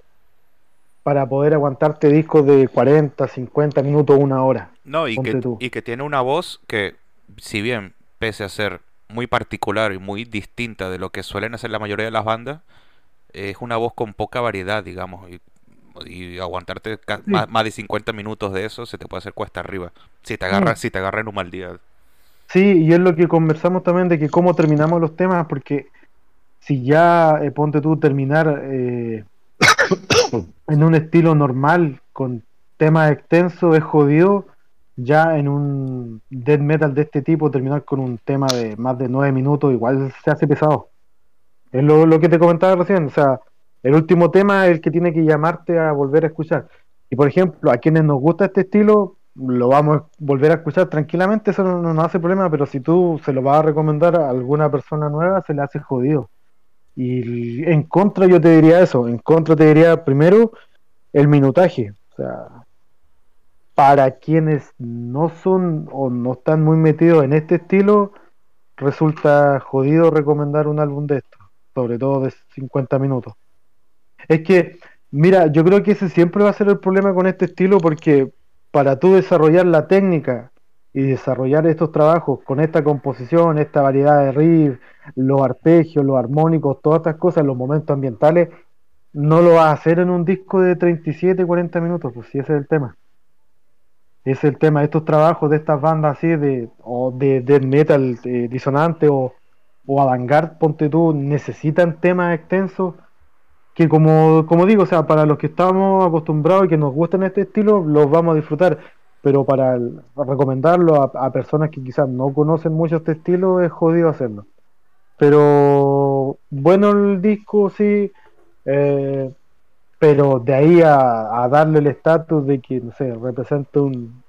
para poder aguantarte discos de 40, 50 minutos, una hora. No, y que, y que tiene una voz que, si bien pese a ser muy particular y muy distinta de lo que suelen hacer la mayoría de las bandas, es una voz con poca variedad, digamos, y, y aguantarte Sí. más, más de 50 minutos de eso se te puede hacer cuesta arriba. Si te agarra, si te agarra en un mal día. Sí, y es lo que conversamos también de que cómo terminamos los temas, porque si ya, eh, ponte tú, terminar eh, en un estilo normal, con temas extensos, es jodido, ya en un death metal de este tipo, terminar con un tema de más de nueve minutos, igual se hace pesado. Es lo, que te comentaba recién, o sea, el último tema es el que tiene que llamarte a volver a escuchar. Y por ejemplo, a quienes nos gusta este estilo, lo vamos a volver a escuchar tranquilamente, eso no no hace problema, pero si tú se lo vas a recomendar a alguna persona nueva, se le hace jodido. Y en contra yo te diría eso, en contra te diría primero el minutaje, o sea, para quienes no son o no están muy metidos en este estilo, resulta jodido recomendar un álbum de esto, sobre todo de 50 minutos. Es que, mira, yo creo que ese siempre va a ser el problema con este estilo porque para tú desarrollar la técnica y desarrollar estos trabajos con esta composición, esta variedad de riffs, los arpegios, los armónicos, todas estas cosas, los momentos ambientales, no lo vas a hacer en un disco de 37, 40 minutos, pues si ese es el tema. Es el tema, estos trabajos de estas bandas así de, o de death metal eh, disonante o, o avant-garde, ponte tú, necesitan temas extensos que como, como digo, o sea, para los que estamos acostumbrados y que nos gustan este estilo, los vamos a disfrutar, pero para el- recomendarlo a, a personas que quizás no conocen mucho este estilo es jodido hacerlo. Pero bueno el disco, sí, eh, pero de ahí a, a darle el estatus de que, no sé, representa un,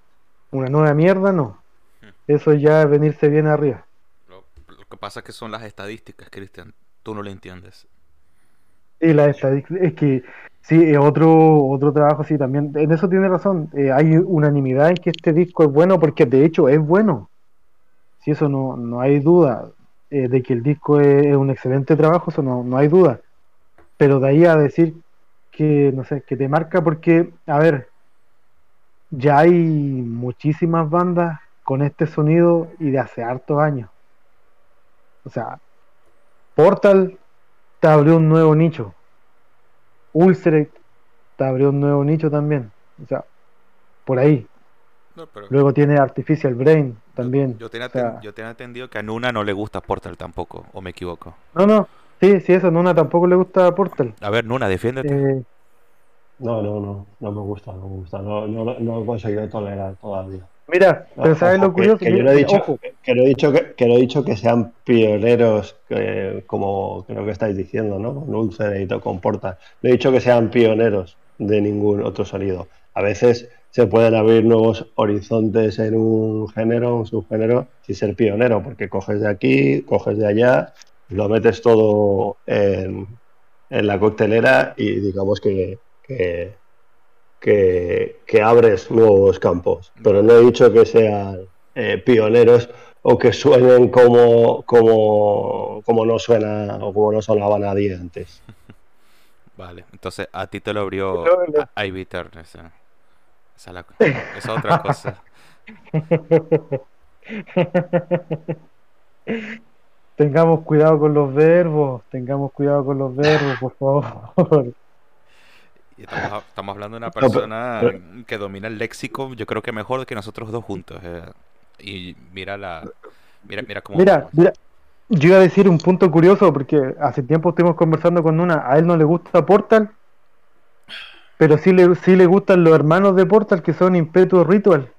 una nueva mierda, no. Eso ya es venirse bien arriba. Lo, lo que pasa es que son las estadísticas, Cristian. Tú no lo entiendes. Y la estadística, es que sí, otro, otro trabajo, sí, también. En eso tiene razón. eh, hay unanimidad en que este disco es bueno, porque de hecho es bueno. Si eso no, no hay duda eh, de que el disco es, es un excelente trabajo, eso no, no hay duda. Pero de ahí a decir que, no sé, que te marca, porque, a ver, ya hay muchísimas bandas con este sonido y de hace hartos años. O sea, Portal te abrió un nuevo nicho. Ulcerate te abrió un nuevo nicho también. O sea, por ahí. No, pero Luego tiene Artificial Brain también. Yo, tenía O sea, aten- yo tenía entendido que a Nuna no le gusta Portal tampoco, o me equivoco. no, no. Sí, sí, eso. Nuna tampoco le gusta Portal. A ver, Nuna, defiéndete. Eh, No, no, no, no me gusta, no me gusta, no, no, no lo he conseguido tolerar todavía. Mira, pero ¿sabes lo que- curioso? Que, yo Mira, no he dicho, ojo, que, no he dicho que, que no he dicho que sean pioneros, que- como creo que estáis diciendo, ¿no? Con Ulcerate o con Portal. No he dicho que sean pioneros de ningún otro sonido. A veces se pueden abrir nuevos horizontes en un género, un subgénero, sin ser pionero, porque coges de aquí, coges de allá, lo metes todo en, en la coctelera y digamos que, que, que, abres nuevos campos. Pero no he dicho que sean eh, pioneros o que suenen como, como, como no suena o como no sonaba nadie antes. Vale, entonces a ti te lo abrió Ivy Turner. Esa, esa, es otra cosa. tengamos cuidado con los verbos, tengamos cuidado con los verbos, por favor. Estamos, hablando de una persona que domina el léxico, yo creo que mejor que nosotros dos juntos. Eh. Y mira la. Mira, mira cómo. Mira, mira, yo iba a decir un punto curioso, porque hace tiempo estuvimos conversando con una. A él no le gusta Portal, pero sí le, sí le gustan los hermanos de Portal, que son Impetuous Ritual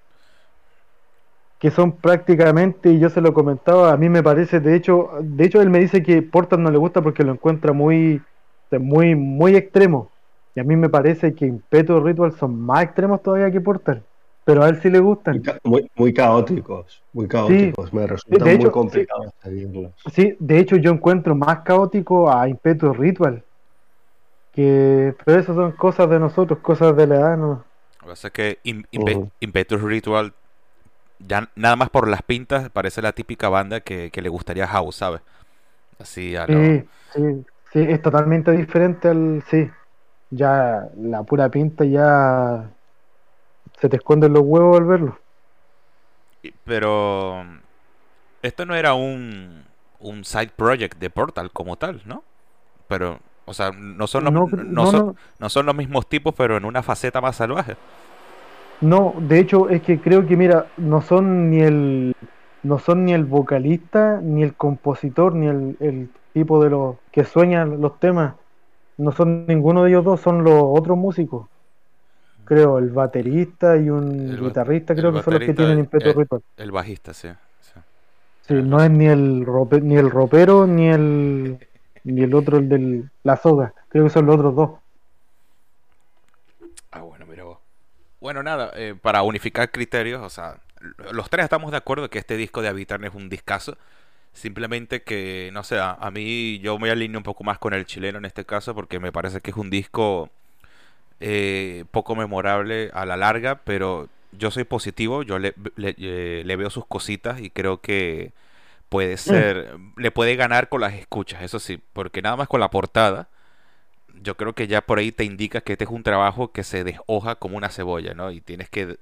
que son prácticamente, y yo se lo comentaba, a mí me parece, de hecho, de hecho él me dice que Portal no le gusta porque lo encuentra muy, muy, muy extremo. Y a mí me parece que Impeto Ritual son más extremos todavía que Portal. Pero a él sí le gustan. Muy, muy caóticos, muy caóticos. me resulta muy complicado sí, seguirlos. Sí, de hecho yo encuentro más caótico a Impeto Ritual. Que, pero eso son cosas de nosotros, cosas de la edad, ¿no? Lo que pasa es que Impetus Ritual ya nada más por las pintas parece la típica banda que, le gustaría House, ¿sabes? Así a sí, sí, sí, es totalmente diferente al, sí, ya la pura pinta ya se te esconden los huevos al verlo. Pero esto no era un, un side project de Portal como tal, ¿no? Pero, o sea, no son los, no, son, no son los mismos tipos, pero en una faceta más salvaje. No, de hecho es que creo que mira, no son ni el no son ni el vocalista, ni el compositor, ni el, tipo de los que sueñan los temas. No son ninguno de ellos dos, son los otros músicos. Creo, el baterista y un guitarrista creo que son los que tienen impeto el, ritual. El bajista, sí. Sí, no es ni el ni el ropero ni el ni el otro el de la soga. Creo que son los otros dos. Bueno, nada, eh, para unificar criterios, o sea, los tres estamos de acuerdo que este disco de Habitar es un discazo. Simplemente que, no sé, a, mí yo me alineo un poco más con el chileno en este caso porque me parece que es un disco eh, poco memorable a la larga, pero yo soy positivo, yo le, le, le, veo sus cositas y creo que puede mm. ser, le puede ganar con las escuchas, eso sí, porque nada más con la portada yo creo que ya por ahí te indica que este es un trabajo que se deshoja como una cebolla, ¿no? Y tienes que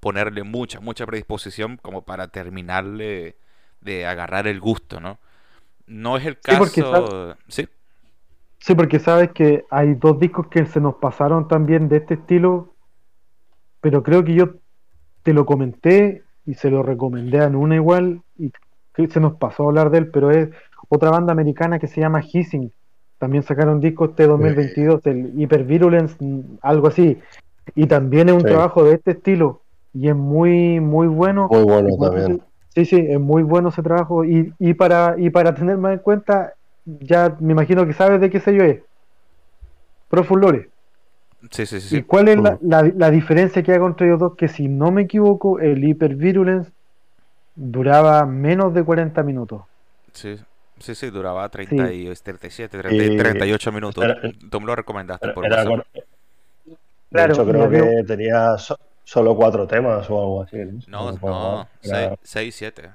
ponerle mucha, mucha predisposición como para terminarle de agarrar el gusto, ¿no? No es el caso... Sí, porque, ¿Sí? sí, porque sabes que hay dos discos que se nos pasaron también de este estilo, pero creo que yo te lo comenté y se lo recomendé a una igual y se nos pasó a hablar de él, pero es otra banda americana que se llama Hissing también sacaron disco este 2022, el Hypervirulence, algo así. Y también es un trabajo de este estilo. Y es muy, muy bueno. Muy bueno también. Sí, sí, es muy bueno ese trabajo. Y, y, para, y para tener más en cuenta, ya me imagino que sabes de qué sello es. Profulore. Sí, sí, sí. ¿Y cuál es la, la, diferencia que hay entre ellos dos? Que si no me equivoco, el Hypervirulence duraba menos de 40 minutos. Sí, Sí, sí, duraba 30 y 37, 38 minutos. Tú me lo recomendaste por era, De hecho, creo que tenía solo cuatro temas o algo así. No, no, 6, 7.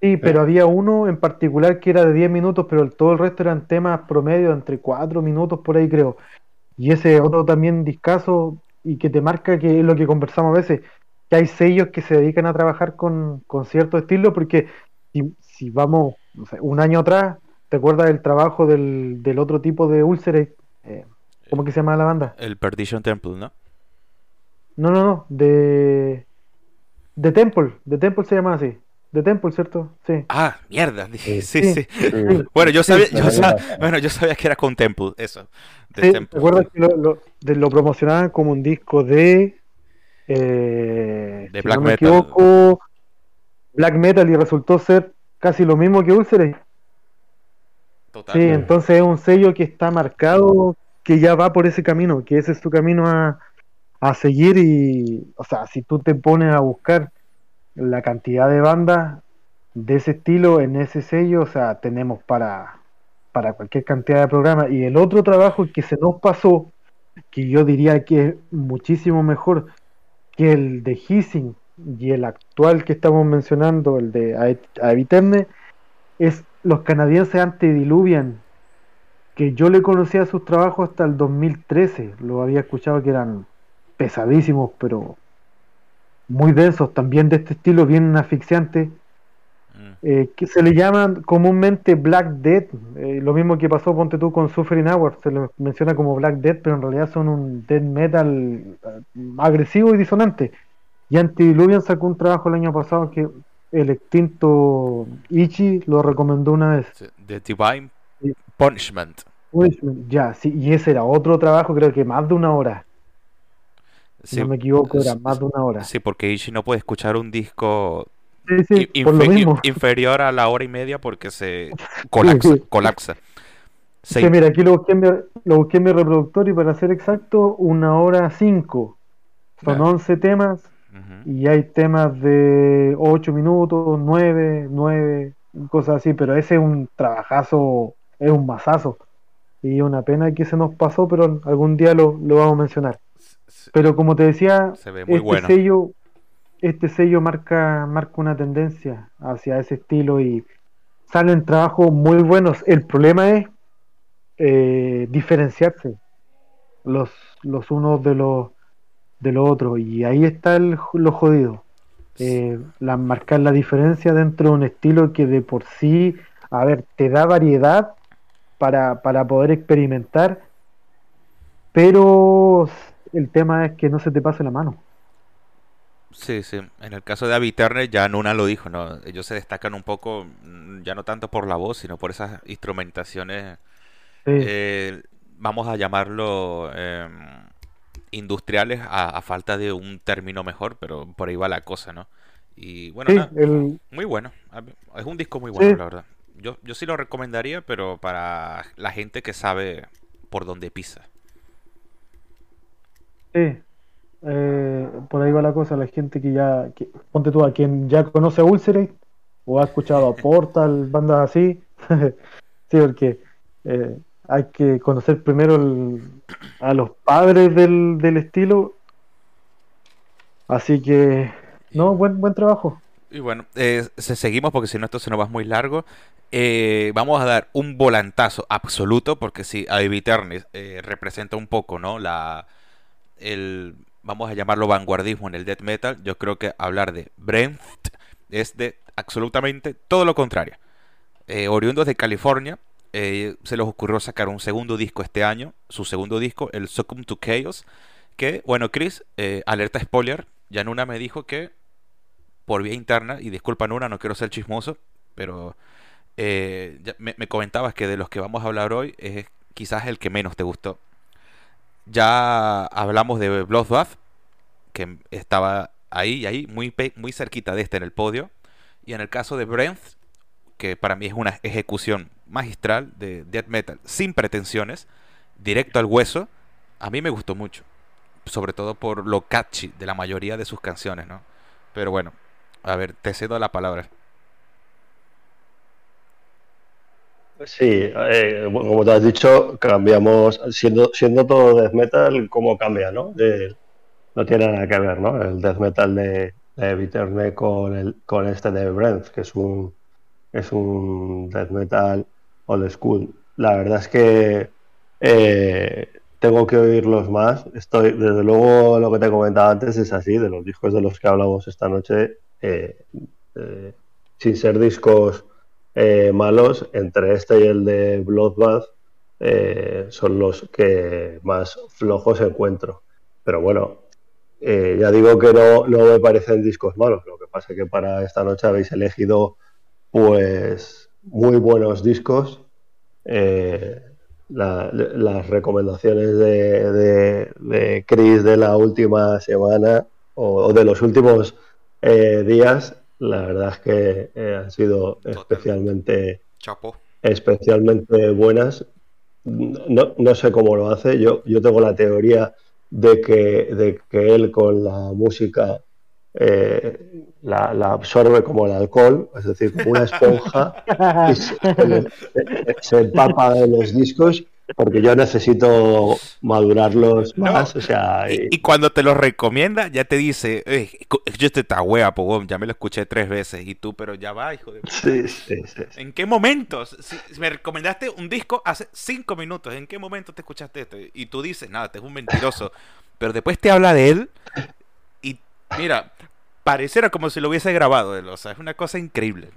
Sí, pero había uno en particular que era de 10 minutos, pero todo el resto eran temas promedio entre 4 minutos por ahí, creo. Y ese otro también discazo y que te marca que es lo que conversamos a veces, que hay sellos que se dedican a trabajar con, con cierto estilo, porque si, si vamos un año atrás, ¿te acuerdas del trabajo del, del otro tipo de úlceres? Eh, ¿Cómo que se llama la banda? El Perdition Temple, ¿no? No, no, no, de... De Temple, de Temple se llama así. De Temple, ¿cierto? Sí. Ah, mierda. Sí, sí. Bueno, yo sabía, yo sabía, bueno, yo sabía que era con Temple, eso. De ¿Te acuerdas que lo, lo, promocionaban como un disco de... Eh, de Black Metal. Black Metal y resultó ser casi lo mismo que Ulceres. Total. Sí, entonces es un sello que está marcado, que ya va por ese camino, que ese es tu camino a, a seguir y, o sea, si tú te pones a buscar la cantidad de bandas de ese estilo en ese sello, o sea, tenemos para, para cualquier cantidad de programas. Y el otro trabajo que se nos pasó, que yo diría que es muchísimo mejor que el de Hissing y el actual que estamos mencionando, el de Aviterne, es los canadienses antediluvian, que yo le conocía sus trabajos hasta el 2013, lo había escuchado que eran pesadísimos, pero muy densos, también de este estilo bien asfixiante, mm. eh, que se le llaman comúnmente Black Death, eh, lo mismo que pasó, ponte tú, con Suffering Hour, se le menciona como Black Death, pero en realidad son un death metal eh, agresivo y disonante. Y Antediluvian sacó un trabajo el año pasado que el extinto Ichi lo recomendó una vez. The Divine Punishment. Ya, sí, y ese era otro trabajo, creo que más de una hora. Si no me equivoco, era más de una hora. Sí, porque Ichi no puede escuchar un disco inferior a la hora y media porque se colapsa. colapsa. Sí. mira, aquí lo busqué, en mi, lo busqué en mi reproductor y para ser exacto, una hora cinco. Son once temas y hay temas de 8 minutos, 9, 9, cosas así, pero ese es un trabajazo, es un masazo. Y una pena que se nos pasó, pero algún día lo, vamos a mencionar. Pero como te decía, este sello, este sello marca, marca una tendencia hacia ese estilo y salen trabajos muy buenos. El problema es eh, diferenciarse los, los unos de los de lo otro. Y ahí está el, lo jodido. Eh, la, marcar la diferencia dentro de un estilo que de por sí, a ver, te da variedad para, para poder experimentar, pero el tema es que no se te pase la mano. Sí, sí. En el caso de Abby Turner ya Nuna lo dijo, ¿no? Ellos se destacan un poco, mm, ya no tanto por la voz, sino por esas instrumentaciones, eh, vamos a llamarlo, em, industriales a, falta de un término mejor, pero por ahí va la cosa, ¿no? Y bueno, muy bueno. Es un disco muy bueno, la verdad. Yo, yo sí lo recomendaría, pero para la gente que sabe por dónde pisa. Sí, eh, por ahí va la cosa. La gente que ya, ponte tú, a quien ya conoce a Ulcerate o ha escuchado a Portal, bandas así. sí, porque eh, hay que conocer primero a los padres del, estilo. Así que, no, buen, buen trabajo. Y bueno, eh, seguimos porque si no esto se nos va muy largo. Eh, vamos a dar un volantazo absoluto porque si Ivy eh, representa un poco, ¿no? La, el, vamos a llamarlo vanguardismo en el death metal. Yo creo que hablar de Brent es de absolutamente todo lo contrario. Eh, oriundos de California, eh, se les ocurrió sacar un segundo disco este año, su segundo disco, el Succumb to Chaos, que, bueno, Chris, eh, alerta spoiler, ya Nuna me dijo que por vía interna, y disculpa Nuna, no quiero ser chismoso, pero eh, me, comentabas que de los que vamos a hablar hoy es quizás el que menos te gustó. Ya hablamos de Bloodbath, que estaba ahí, ahí, muy, muy cerquita de este en el podio. Y en el caso de Brent, que para mí es una ejecución magistral de death metal sin pretensiones, directo al hueso, a mí me gustó mucho. Sobre todo por lo catchy de la mayoría de sus canciones, ¿no? Pero bueno, a ver, te cedo la palabra. Sí, eh, como te has dicho, cambiamos, siendo, siendo todo death metal, ¿cómo cambia, no? no tiene nada que ver, ¿no? El death metal de, de con, el, con este de Brent, que es un, es un death metal old school. La verdad es que eh, tengo que oírlos más. Estoy, desde luego, lo que te comentaba antes es así, de los discos de los que hablamos esta noche, eh, eh, sin ser discos malos, entre este y el de Bloodbath, son los que más flojos encuentro. Pero bueno, ya digo que no, no me parecen discos malos. Lo que pasa es que para esta noche habéis elegido, pues, muy buenos discos. Eh, las recomendaciones de, de, Chris de la última semana o, de los últimos eh, días, la verdad es que eh, han sido especialmente, especialmente buenas. No, no, sé cómo lo hace. Yo, yo tengo la teoría de que, de que él con la música eh, la, absorbe como el alcohol, es decir, como una esponja, y se, empapa de los discos porque yo necesito madurarlos más, o sea... Y, cuando te los recomienda, ya te dice, yo este está wea, ya me lo escuché tres veces, y tú, pero ya va, hijo de... Sí, sí, sí. ¿En qué momentos? Si, me recomendaste un disco hace cinco minutos, ¿en qué momento te escuchaste esto? Y tú dices, nada, te es un mentiroso, pero después te habla de él, y mira, pareciera como si lo hubiese grabado él, o sea, es una cosa increíble.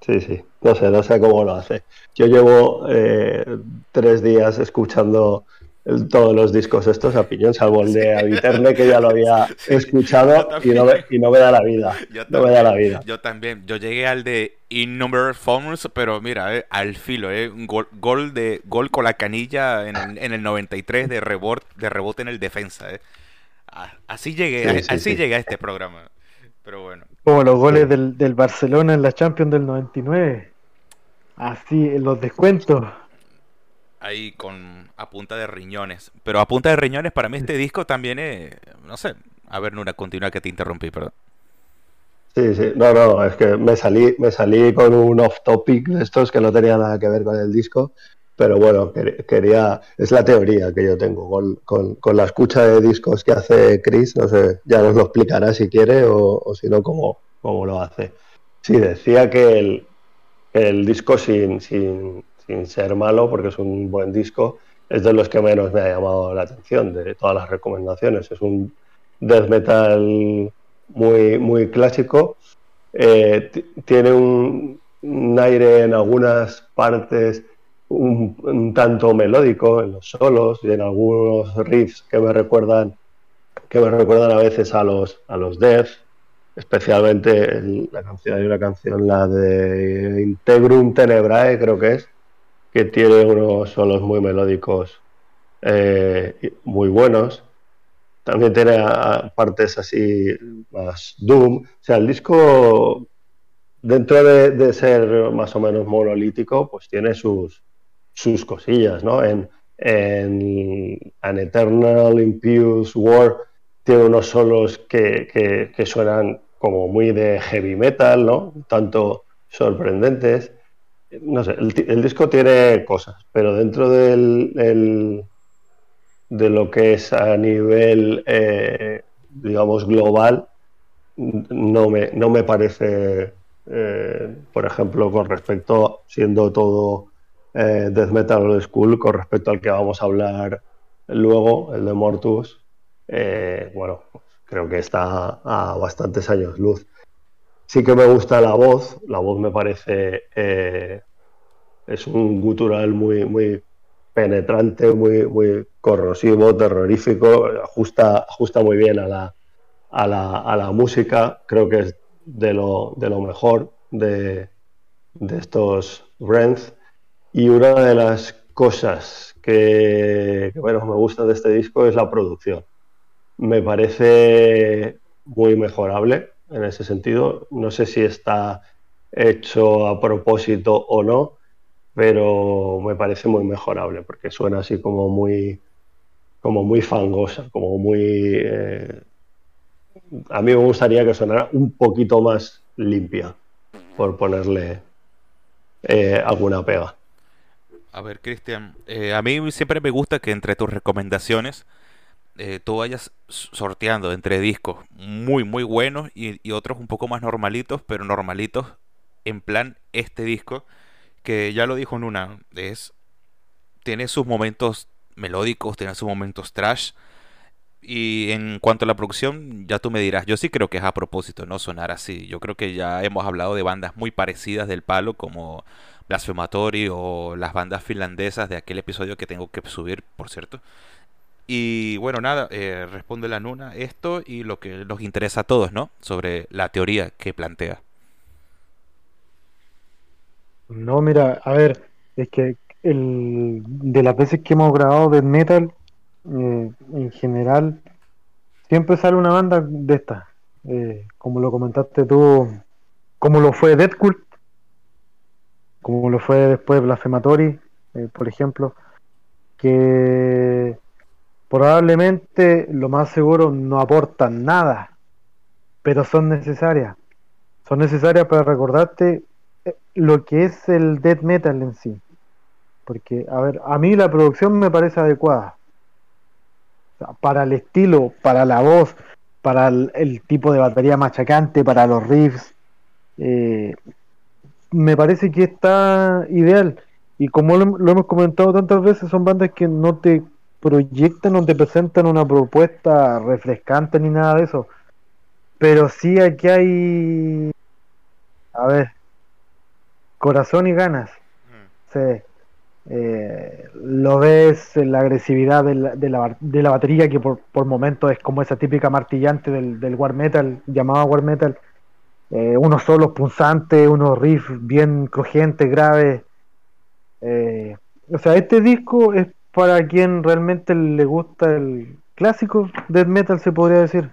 Sí, sí, no sé, no sé cómo lo hace. Yo llevo eh, tres días escuchando todos los discos estos a piñón, salvo el de Aviterne que ya lo había escuchado y no, me, y no, me, da la vida. no me da la vida. Yo también. Yo llegué al de Innumbered Phones, pero mira, eh, al filo, eh, un gol, de gol con la canilla en el, en el 93 de rebote, de rebote en el defensa. Eh. Así llegué, así llegué a este programa. Pero bueno. Como los goles del, del, Barcelona en la Champions del 99. Así, en los descuentos. Ahí con a punta de riñones. Pero a punta de riñones, para mí este disco también es. No sé. A ver, Nuna, continúa que te interrumpí, perdón. Sí, sí. No, no, es que me salí, me salí con un off topic de estos que no tenía nada que ver con el disco pero bueno, quería, es la teoría que yo tengo con, con, la escucha de discos que hace Chris, no sé, ya nos lo explicará si quiere o, si no, cómo, cómo, lo hace. Sí, decía que el, el disco sin, sin, sin, ser malo, porque es un buen disco, es de los que menos me ha llamado la atención de todas las recomendaciones. Es un death metal muy, muy clásico, eh, tiene un, un aire en algunas partes un, tanto melódico en los solos y en algunos riffs que me recuerdan que me recuerdan a veces a los a los Death, especialmente la canción hay una canción la de Integrum Tenebrae creo que es que tiene unos solos muy melódicos eh, muy buenos. También tiene partes así más doom. O sea el disco dentro de, de, ser más o menos monolítico, pues tiene sus, sus cosillas, ¿no? En, en An Eternal Impious War tiene unos solos que, suenan como muy de heavy metal, ¿no? Tanto sorprendentes. No sé, el, disco tiene cosas, pero dentro del, de lo que es a nivel, eh, digamos, global, no me, no me parece, eh, por ejemplo, con respecto, siendo todo eh, Death Metal Old School con respecto al que vamos a hablar luego, el de Mortus, eh, bueno, creo que está a bastantes años luz. Sí que me gusta la voz, la voz me parece, eh, es un gutural muy, muy penetrante, muy, muy corrosivo, terrorífico, ajusta, ajusta muy bien a la, a la, a la música, creo que es de lo, de lo mejor de, de estos Wrenth. Y una de las cosas que, bueno, me gusta de este disco es la producción. Me parece muy mejorable en ese sentido. No sé si está hecho a propósito o no, pero me parece muy mejorable porque suena así como muy como muy fangosa, como muy eh, a mí me gustaría que sonara un poquito más limpia, por ponerle eh, alguna pega. A ver, Cristian, eh, a mí siempre me gusta que entre tus recomendaciones eh, tú vayas sorteando entre discos muy, muy buenos y, otros un poco más normalitos, pero normalitos en plan este disco, que ya lo dijo en una, es, tiene sus momentos melódicos, tiene sus momentos trash. Y en cuanto a la producción, ya tú me dirás, yo sí creo que es a propósito, no sonar así. Yo creo que ya hemos hablado de bandas muy parecidas del palo, como Blasphematory o las bandas finlandesas de aquel episodio que tengo que subir, por cierto. Y bueno, nada, eh, responde la Nuna esto y lo que nos interesa a todos, ¿no? Sobre la teoría que plantea. No, mira, a ver, es que el, de las veces que hemos grabado de metal, eh, en general, siempre sale una banda de esta. Eh, como lo comentaste tú, como lo fue Deadcult, como lo fue después Blasphematory, eh, por ejemplo, que probablemente lo más seguro no aportan nada, pero son necesarias. Son necesarias para recordarte lo que es el death metal en sí. Porque, a ver, a mí la producción me parece adecuada. Para el estilo, para la voz, para el, tipo de batería machacante, para los riffs, eh, me parece que está ideal. Y como lo, hemos comentado tantas veces, son bandas que no te proyectan, no te presentan una propuesta refrescante ni nada de eso. Pero sí aquí hay, a ver, corazón y ganas. Mm. Sí. Eh, lo ves la agresividad de la, de la, batería, que por, por momentos es como esa típica martillante del, del war metal, llamado war metal. Eh, unos solos punzantes, unos riffs bien crujientes, graves. Eh, o sea, este disco es para quien realmente le gusta el clásico death metal, se podría decir.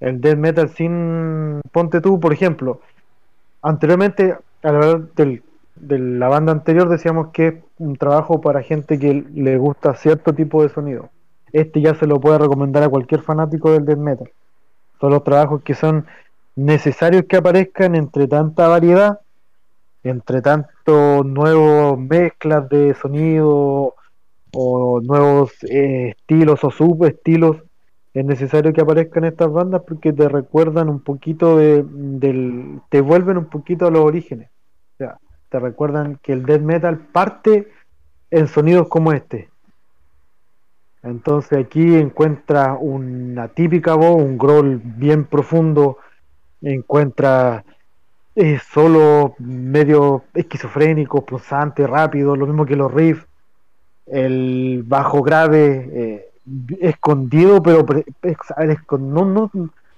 El death metal sin. Ponte tú, por ejemplo. Anteriormente, a la verdad del de la banda anterior decíamos que un trabajo para gente que le gusta cierto tipo de sonido. Este ya se lo puede recomendar a cualquier fanático del death metal. Son los trabajos que son necesarios que aparezcan entre tanta variedad, entre tanto nuevos mezclas de sonido o nuevos eh, estilos o subestilos. Es necesario que aparezcan estas bandas porque te recuerdan un poquito de, del, te vuelven un poquito a los orígenes. Te recuerdan que el death metal parte en sonidos como este. Entonces aquí encuentra una típica voz, un growl bien profundo, encuentra eh, solo medio esquizofrénico, pulsante, rápido, lo mismo que los riffs, el bajo grave, eh, escondido, pero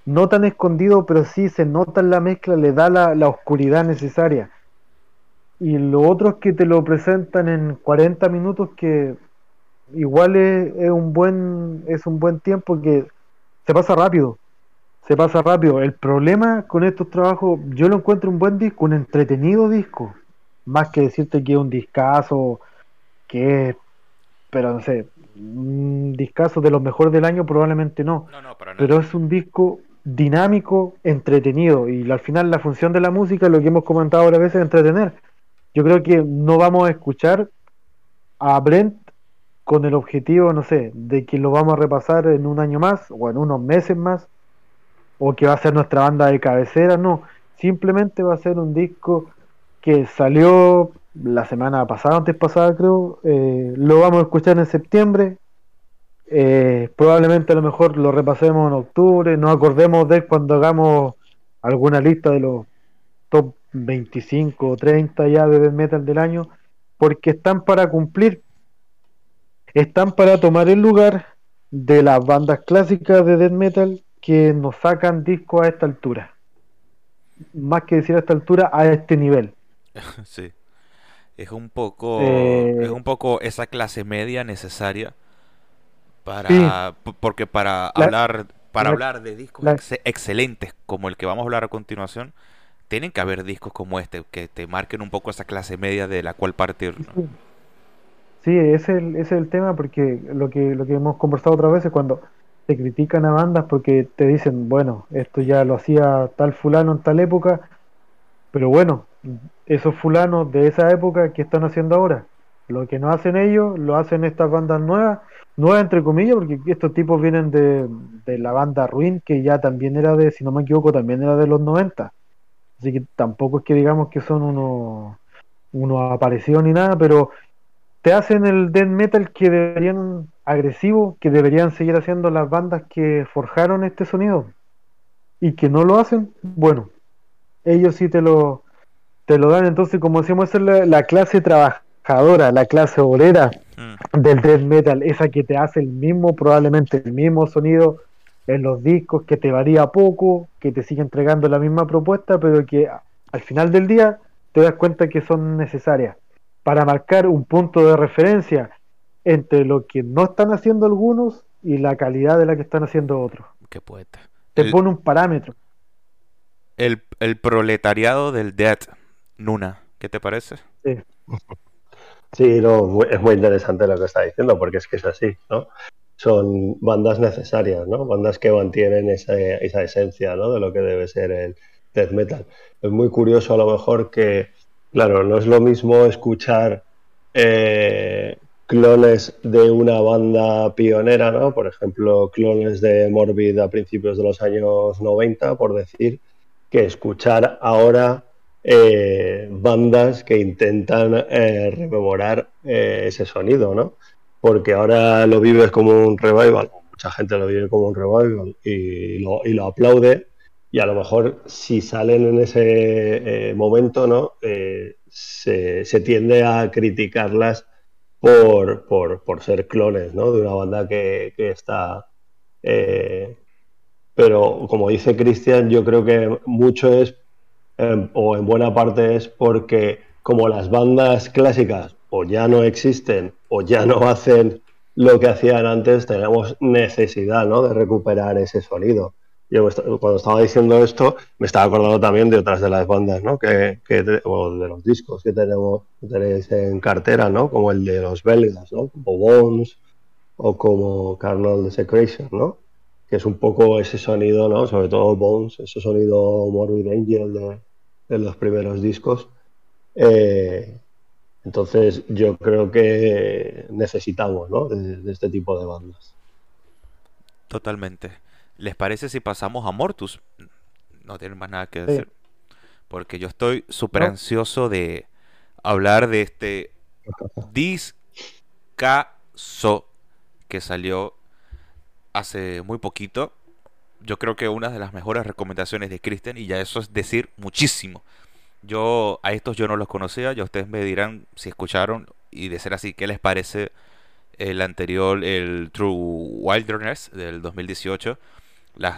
no, tan escondido, pero sí se nota en la mezcla, le da la oscuridad necesaria y lo otro es que te lo presentan en 40 minutos que igual es, un buen es un buen tiempo que se pasa rápido se pasa rápido. El problema con estos trabajos yo lo encuentro un buen disco un entretenido disco más que decirte que es un discazo que es pero no sé un discazo de los mejores del año probablemente no, pero es un disco dinámico entretenido y al final la función de la música lo que hemos comentado a veces es entretener yo creo que no vamos a escuchar a Brent con el objetivo, no sé, de que lo vamos a repasar en un año más o en unos meses más, o que va a ser nuestra banda de cabecera, no, simplemente va a ser un disco que salió la semana pasada, antes pasada creo, eh, lo vamos a escuchar en septiembre, eh, probablemente a lo mejor lo repasemos en octubre, nos acordemos de cuando hagamos alguna lista de los top 25 o 30 ya de death metal del año, porque están para cumplir, están para tomar el lugar de las bandas clásicas de death metal que nos sacan discos a esta altura. Más que decir a esta altura, a este nivel. Sí. Es un poco, eh, es un poco esa clase media necesaria para, porque para hablar, para hablar de discos excelentes como el que vamos a hablar a continuación, tienen que haber discos como este que te marquen un poco esa clase media de la cual partir. Sí, ese es, el, ese es el tema porque lo que, lo que hemos conversado otras veces cuando te critican a bandas porque te dicen, bueno, esto ya lo hacía tal fulano en tal época, pero bueno, esos fulanos de esa época, ¿qué están haciendo ahora? Lo que no hacen ellos, lo hacen estas bandas nuevas, nuevas entre comillas, porque estos tipos vienen de, de la banda Ruin, que ya también era de, si no me equivoco, también era de los 90. Así que tampoco es que digamos que son unos uno aparecidos ni nada, pero te hacen el death metal que deberían agresivo, que deberían seguir haciendo las bandas que forjaron este sonido y que no lo hacen, bueno, ellos sí te lo te lo dan, entonces como decíamos es la, clase trabajadora, la clase obrera mm. del death metal, esa que te hace el mismo, probablemente el mismo sonido en los discos, que te varía poco, que te sigue entregando la misma propuesta, pero que al final del día te das cuenta que son necesarias para marcar un punto de referencia entre lo que no están haciendo algunos y la calidad de la que están haciendo otros. Qué poeta. Te pone un parámetro. El, el, proletariado del Dead, Nuna, ¿qué te parece? Sí. Sí, no, es muy interesante lo que está diciendo, porque es que es así, ¿no? Son bandas necesarias, ¿no? Bandas que mantienen esa, esa esencia, ¿no? De lo que debe ser el death metal. Es muy curioso a lo mejor que, claro, no es lo mismo escuchar eh, clones de una banda pionera, ¿no? Por ejemplo, clones de Morbid a principios de los años 90, por decir, que escuchar ahora eh, bandas que intentan eh, rememorar ese sonido, ¿no? Porque ahora lo vives como un revival, mucha gente lo vive como un revival y lo, y lo aplaude, y a lo mejor si salen en ese momento, ¿no? Se, se, tiende a criticarlas por, por, por, ser clones, ¿no? De una banda que, que está... pero como dice Cristian, yo creo que mucho es Em, o en buena parte es porque como las bandas clásicas o ya no existen o ya no hacen lo que hacían antes, tenemos necesidad ¿no? de recuperar ese sonido. Yo cuando estaba diciendo esto me estaba acordando también de otras de las bandas, ¿no? Que, o de los discos que tenemos que tenéis en cartera, ¿no? Como el de los belgas, ¿no? Como Bones o como Carnal Desecration, ¿no? Que es un poco ese sonido, ¿no? Sobre todo Bones, ese sonido Morbid Angel de, en los primeros discos. Eh, entonces yo creo que necesitamos ¿no? de, este tipo de bandas. Totalmente. ¿Les parece si pasamos a Mortus? No tienen más nada que decir. Porque yo estoy súper ansioso de hablar de este discazo que salió hace muy poquito yo creo que una de las mejores recomendaciones de Christian, y ya eso es decir muchísimo. Yo a estos yo no los conocía, ya ustedes me dirán si escucharon y de ser así, ¿qué les parece el anterior, el True Wilderness del 2018?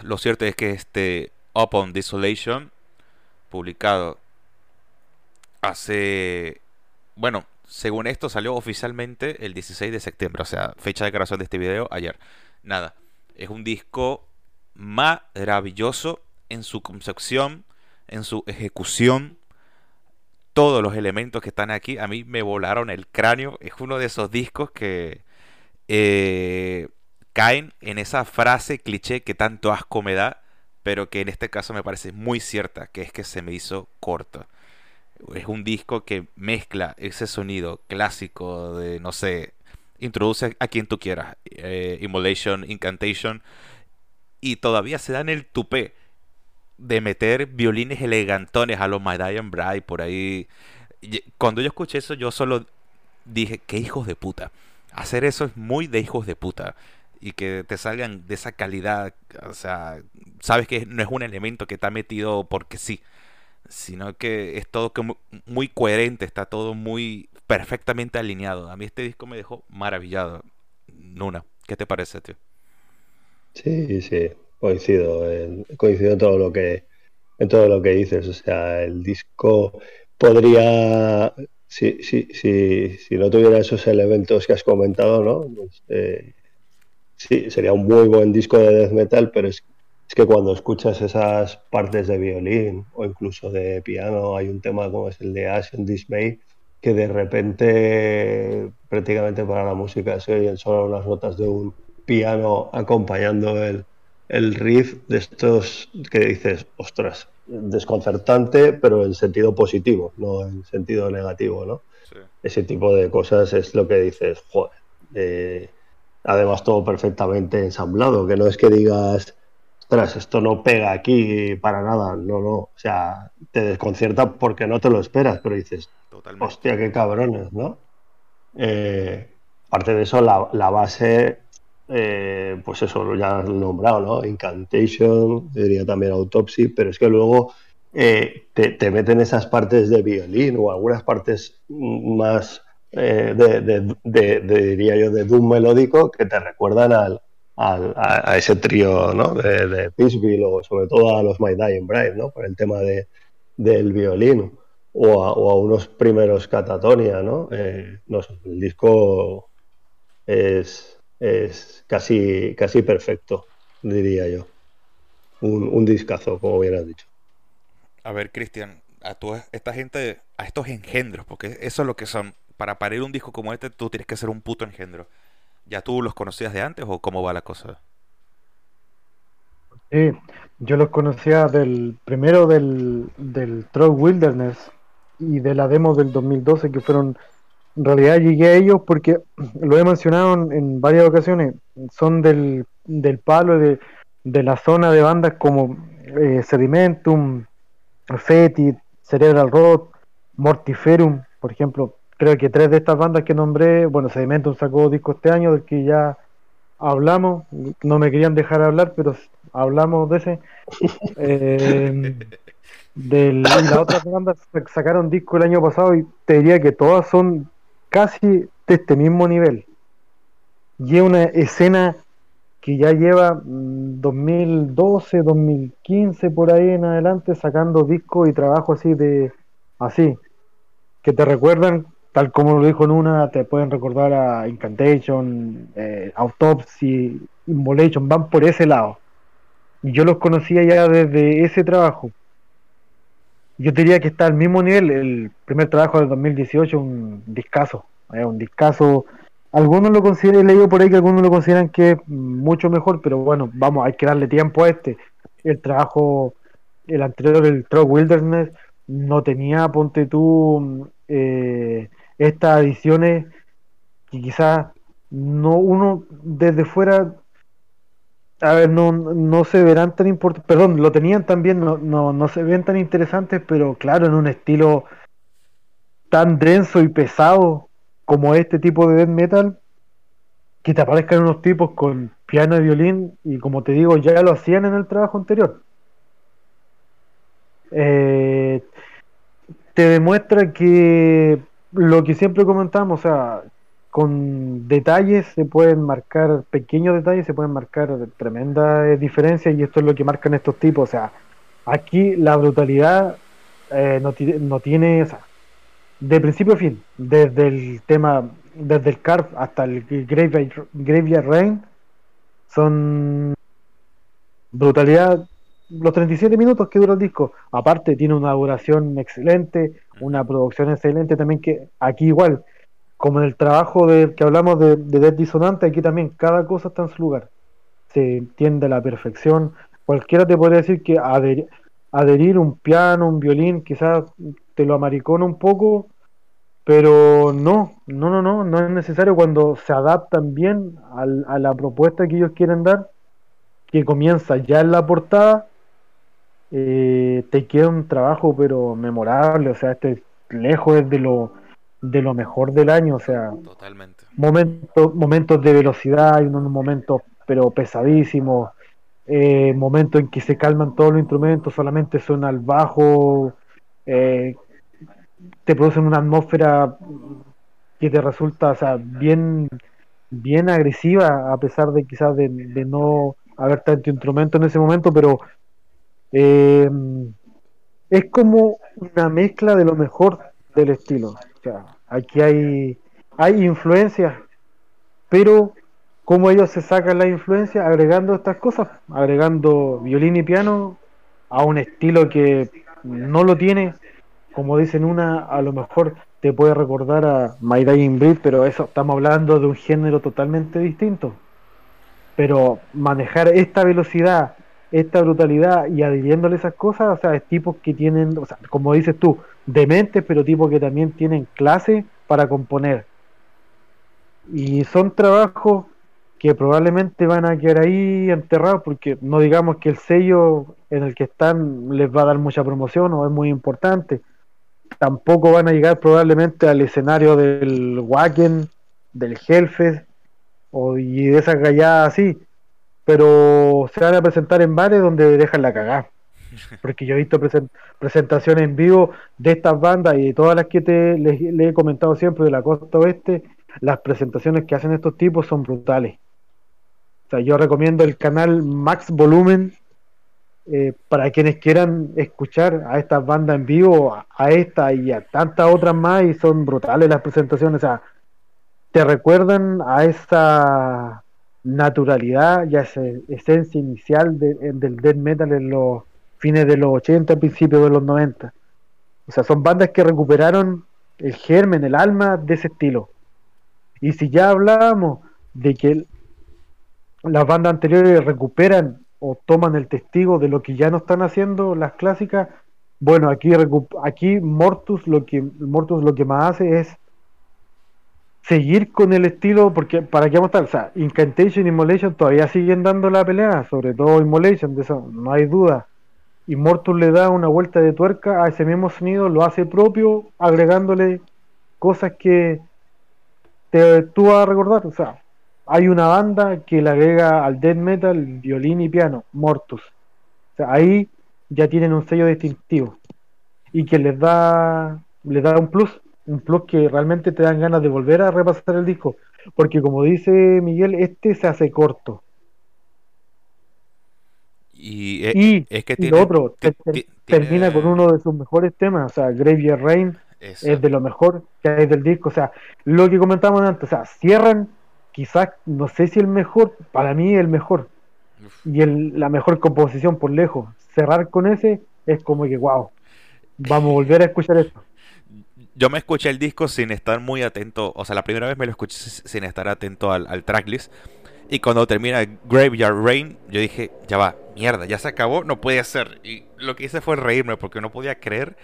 lo cierto es que este Upon Desolation, publicado hace, bueno, según esto salió oficialmente el 16 de septiembre, o sea, fecha de grabación de este video ayer. Nada, es un disco maravilloso en su concepción, en su ejecución. Todos los elementos que están aquí a mí me volaron el cráneo. Es uno de esos discos que eh, caen en esa frase cliché que tanto asco me da, pero que en este caso me parece muy cierta, que es que se me hizo corto. Es un disco que mezcla ese sonido clásico de, no sé, introduce a quien tú quieras, eh, Immolation, Incantation, y todavía se dan el tupé de meter violines elegantones a los Dying Bride por ahí. Cuando yo escuché eso, yo solo dije, qué hijos de puta. Hacer eso es muy de hijos de puta. Y que te salgan de esa calidad, o sea, sabes que no es un elemento que está metido porque sí, sino que es todo muy coherente, está todo muy perfectamente alineado. A mí este disco me dejó maravillado. Nuna, ¿qué te parece, tío? Sí, sí, coincido en, coincido en todo lo que en todo lo que dices. O sea, el disco podría, si, si, si, si no tuviera esos elementos que has comentado, ¿no? Pues, eh, sí, sería un muy buen disco de death metal, pero es, es que cuando escuchas esas partes de violín o incluso de piano, hay un tema como es el de Ash and Dismay, que de repente prácticamente para la música se oyen solo las notas de un piano acompañando el, el riff de estos que dices, ostras, desconcertante, pero en sentido positivo, no en sentido negativo, ¿no? Ese tipo de cosas es lo que dices, joder. Eh, además, todo perfectamente ensamblado, que no es que digas, ostras, esto no pega aquí para nada, no, no. O sea, te desconcierta porque no te lo esperas, pero dices, hostia, qué cabrones, ¿no? Eh, aparte de eso, la, la base eh, pues eso, ya has nombrado, ¿no? Incantation, diría también Autopsy, pero es que luego eh, te, meten esas partes de violín o algunas partes más, eh, de, diría yo, de doom melódico que te recuerdan al, a, ese trío, ¿no? De, de o sobre todo a los My Dying Bride, ¿no? Por el tema de, del violín o a unos primeros Catatonia, ¿no? no sé, el disco es es casi, casi perfecto, diría yo. Un, un discazo, como hubieras dicho. A ver, Cristian, a toda esta gente, a estos engendros, porque eso es lo que son. Para parir un disco como este, tú tienes que ser un puto engendro. ¿Ya tú los conocías de antes o cómo va la cosa? Sí, yo los conocía del primero del, del Wilderness y de la demo del 2012 que fueron en realidad llegué a ellos porque lo he mencionado en, varias ocasiones, son del, del palo de, de la zona de bandas como eh, Sedimentum, Fetid, Cerebral Rot, Mortiferum, por ejemplo, creo que tres de estas bandas que nombré, bueno, Sedimentum sacó disco este año del que ya hablamos, no me querían dejar hablar, pero hablamos de ese. Eh, del, la otra banda sacaron disco el año pasado y te diría que todas son casi de este mismo nivel. Y es una escena que ya lleva 2012, mm, 2015 por ahí en adelante sacando discos y trabajo así de así que te recuerdan tal como lo dijo en una te pueden recordar a Incantation, eh, Autopsy, Involation, van por ese lado. Y yo los conocía ya desde ese trabajo yo diría que está al mismo nivel. El primer trabajo del 2018, un discazo. un discazo. Algunos lo consideran, he leído por ahí que algunos lo consideran que es mucho mejor, pero bueno, vamos, hay que darle tiempo a este. El trabajo, el anterior, el Truck Wilderness, no tenía, ponte tú, eh, estas ediciones que quizás no uno desde fuera a ver, no, no se verán tan importantes, perdón, lo tenían también, no, no, no se ven tan interesantes, pero claro, en un estilo tan denso y pesado como este tipo de death metal, que te aparezcan unos tipos con piano y violín, y como te digo, ya lo hacían en el trabajo anterior. Eh, te demuestra que lo que siempre comentamos, o sea, con detalles se pueden marcar, pequeños detalles se pueden marcar tremendas diferencias y esto es lo que marcan estos tipos. O sea, aquí la brutalidad eh, no, no, tiene, o sea, de principio a fin, desde el tema, desde el Carp hasta el Graveyard, Graveyard Rain, son brutalidad los 37 minutos que dura el disco. Aparte, tiene una duración excelente, una producción excelente también que aquí igual como en el trabajo de, que hablamos de, de Dead Disonante, aquí también cada cosa está en su lugar. Se entiende a la perfección. Cualquiera te podría decir que adherir un piano, un violín, quizás te lo amaricona un poco, pero no, no, no, no, no es necesario cuando se adaptan bien a la propuesta que ellos quieren dar, que comienza ya en la portada, eh, te queda un trabajo pero memorable, o sea, este lejos de lo de lo mejor del año, o sea, Totalmente. Momentos, momentos de velocidad, hay unos momentos pero pesadísimos, eh, momentos en que se calman todos los instrumentos, solamente suena al bajo, eh, te producen una atmósfera que te resulta, o sea, bien, bien agresiva, a pesar de quizás de, no haber tanto instrumento en ese momento, pero eh, es como una mezcla de lo mejor del estilo aquí hay, hay influencias, pero como ellos se sacan la influencia agregando estas cosas, agregando violín y piano a un estilo que no lo tiene, como dicen una, a lo mejor te puede recordar a My Dying Breed, pero eso estamos hablando de un género totalmente distinto. Pero manejar esta velocidad, esta brutalidad y adhiriéndole esas cosas, o sea, es tipos que tienen, o sea, como dices tú, dementes, pero tipos que también tienen clase para componer. Y son trabajos que probablemente van a quedar ahí enterrados porque no digamos que el sello en el que están les va a dar mucha promoción o es muy importante. Tampoco van a llegar probablemente al escenario del Wacken, del Hellfest o y de esas galladas así, pero se van a presentar en bares donde dejan la cagada. Porque yo he visto presentaciones en vivo de estas bandas y de todas las que te le, he comentado siempre de la costa oeste, las presentaciones que hacen estos tipos son brutales. O sea, yo recomiendo el canal Max Volumen eh, para quienes quieran escuchar a estas bandas en vivo, a, esta y a tantas otras más, y son brutales las presentaciones. O sea, te recuerdan a esa naturalidad y a esa esencia inicial del death metal en los fines de los 80, principios de los 90. O sea, son bandas que recuperaron el germen, el alma de ese estilo. Y si ya hablábamos de que las bandas anteriores recuperan o toman el testigo de lo que ya no están haciendo las clásicas, bueno, aquí aquí Mortus lo que Mortus lo que más hace es seguir con el estilo, porque para qué vamos a estar, o sea, Incantation y Immolation todavía siguen dando la pelea, sobre todo Immolation, de eso no hay duda. Immortus le da una vuelta de tuerca a ese mismo sonido, lo hace propio, agregándole cosas que te, tú vas a recordar, o sea, hay una banda que le agrega al death metal violín y piano, Mortus. O sea, ahí ya tienen un sello distintivo y que les da les da un plus, un plus que realmente te dan ganas de volver a repasar el disco, porque como dice Miguel, este se hace corto. Y, e, es que tiene, otro termina con uno de sus mejores temas, o sea, Graveyard Rain es de lo mejor que hay del disco, o sea, lo que comentamos antes, o sea, cierran quizás, no sé si el mejor, para mí el mejor, y el, la mejor composición por lejos. Cerrar con ese es como que, wow, vamos a volver a escuchar esto. Yo me escuché el disco sin estar muy atento, o sea, la primera vez me lo escuché sin estar atento al, tracklist. Y cuando termina Graveyard Rain, yo dije, ya va, mierda, ya se acabó, no puede ser. Y lo que hice fue reírme porque no podía creer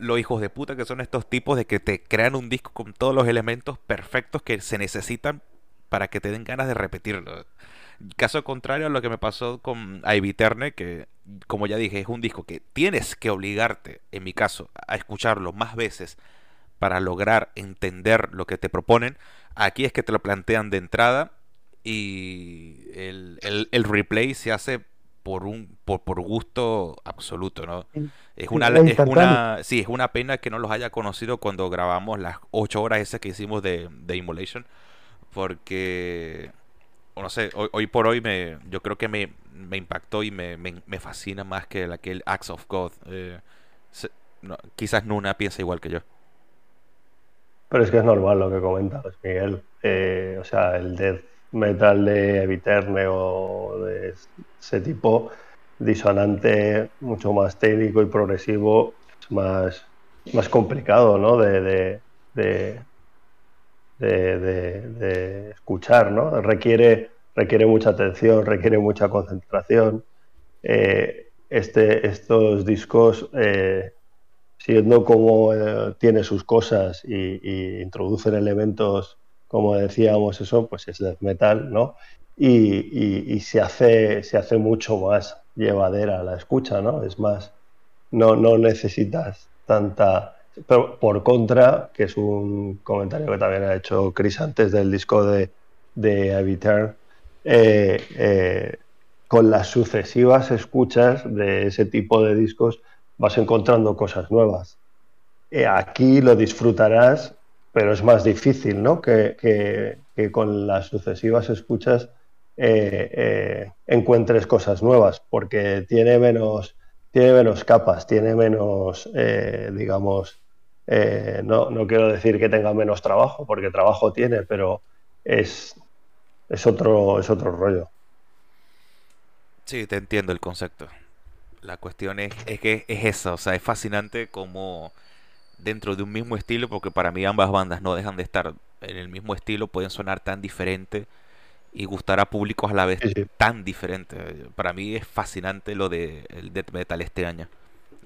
los hijos de puta que son estos tipos de que te crean un disco con todos los elementos perfectos que se necesitan para que te den ganas de repetirlo. Caso contrario a lo que me pasó con Ivy Turner, que como ya dije, es un disco que tienes que obligarte, en mi caso, a escucharlo más veces para lograr entender lo que te proponen. Aquí es que te lo plantean de entrada y el, replay se hace por un por, por gusto absoluto, ¿no? Es una, es una sí, es una pena que no los haya conocido cuando grabamos las ocho horas esas que hicimos de, de Immolation porque, no sé, hoy, por hoy me, yo creo que me, impactó y me, fascina más que aquel Acts of God. Eh, quizás Nuna piensa igual que yo. Pero es que es normal lo que comentas, Miguel. Eh, o sea, el death metal de Eviterne o de ese tipo disonante, mucho más técnico y progresivo, más, más complicado, ¿no? de, de, escuchar, ¿no? Requiere, requiere mucha atención, requiere mucha concentración. Eh, este, estos discos, eh, siendo como eh, tiene sus cosas y, introducen elementos, como decíamos, eso, pues es death metal, ¿no? Y, se, hace, se hace mucho más llevadera la escucha, ¿no? Es más, no, no necesitas tanta pero por contra, que es un comentario que también ha hecho Chris antes del disco de, de eh, eh, con las sucesivas escuchas de ese tipo de discos vas encontrando cosas nuevas. Eh, aquí lo disfrutarás, pero es más difícil, ¿no? Que, con las sucesivas escuchas encuentres cosas nuevas, porque tiene menos, tiene menos capas, tiene menos, digamos, eh, no, no, quiero decir que tenga menos trabajo, porque trabajo tiene, pero es, es, otro, es otro rollo. Sí, te entiendo el concepto. La cuestión es, es que es eso, o sea, es fascinante como dentro de un mismo estilo, porque para mí ambas bandas no dejan de estar en el mismo estilo, pueden sonar tan diferente y gustar a públicos a la vez tan diferentes. Para mí es fascinante lo del de death metal este año.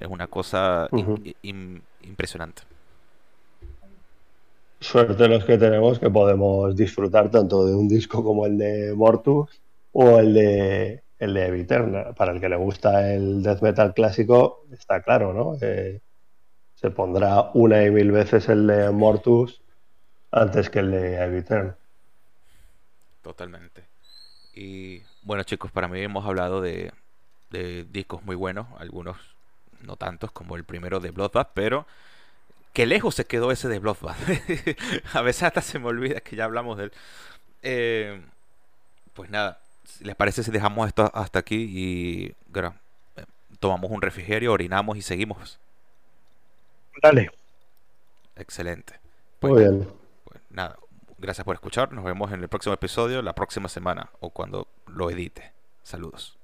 Es una cosa impresionante. Suerte los que tenemos que podemos disfrutar tanto de un disco como el de Mortus o el de el de Eviterna. Para el que le gusta el death metal clásico, está claro, ¿no? Eh, se pondrá una y mil veces el de Mortus antes que el de Eviterna. Totalmente. Y bueno, chicos, para mí hemos hablado de, de discos muy buenos, algunos no tantos como el primero de Bloodbath, pero que lejos se quedó ese de Bloodbath. a veces hasta se me olvida que ya hablamos de él. Eh, pues nada, ¿les parece si dejamos esto hasta aquí y eh, tomamos un refrigerio, orinamos y seguimos? Dale. Excelente. Pues Muy bien. Pues nada, gracias por escuchar. Nos vemos en el próximo episodio, la próxima semana o cuando lo edite. Saludos.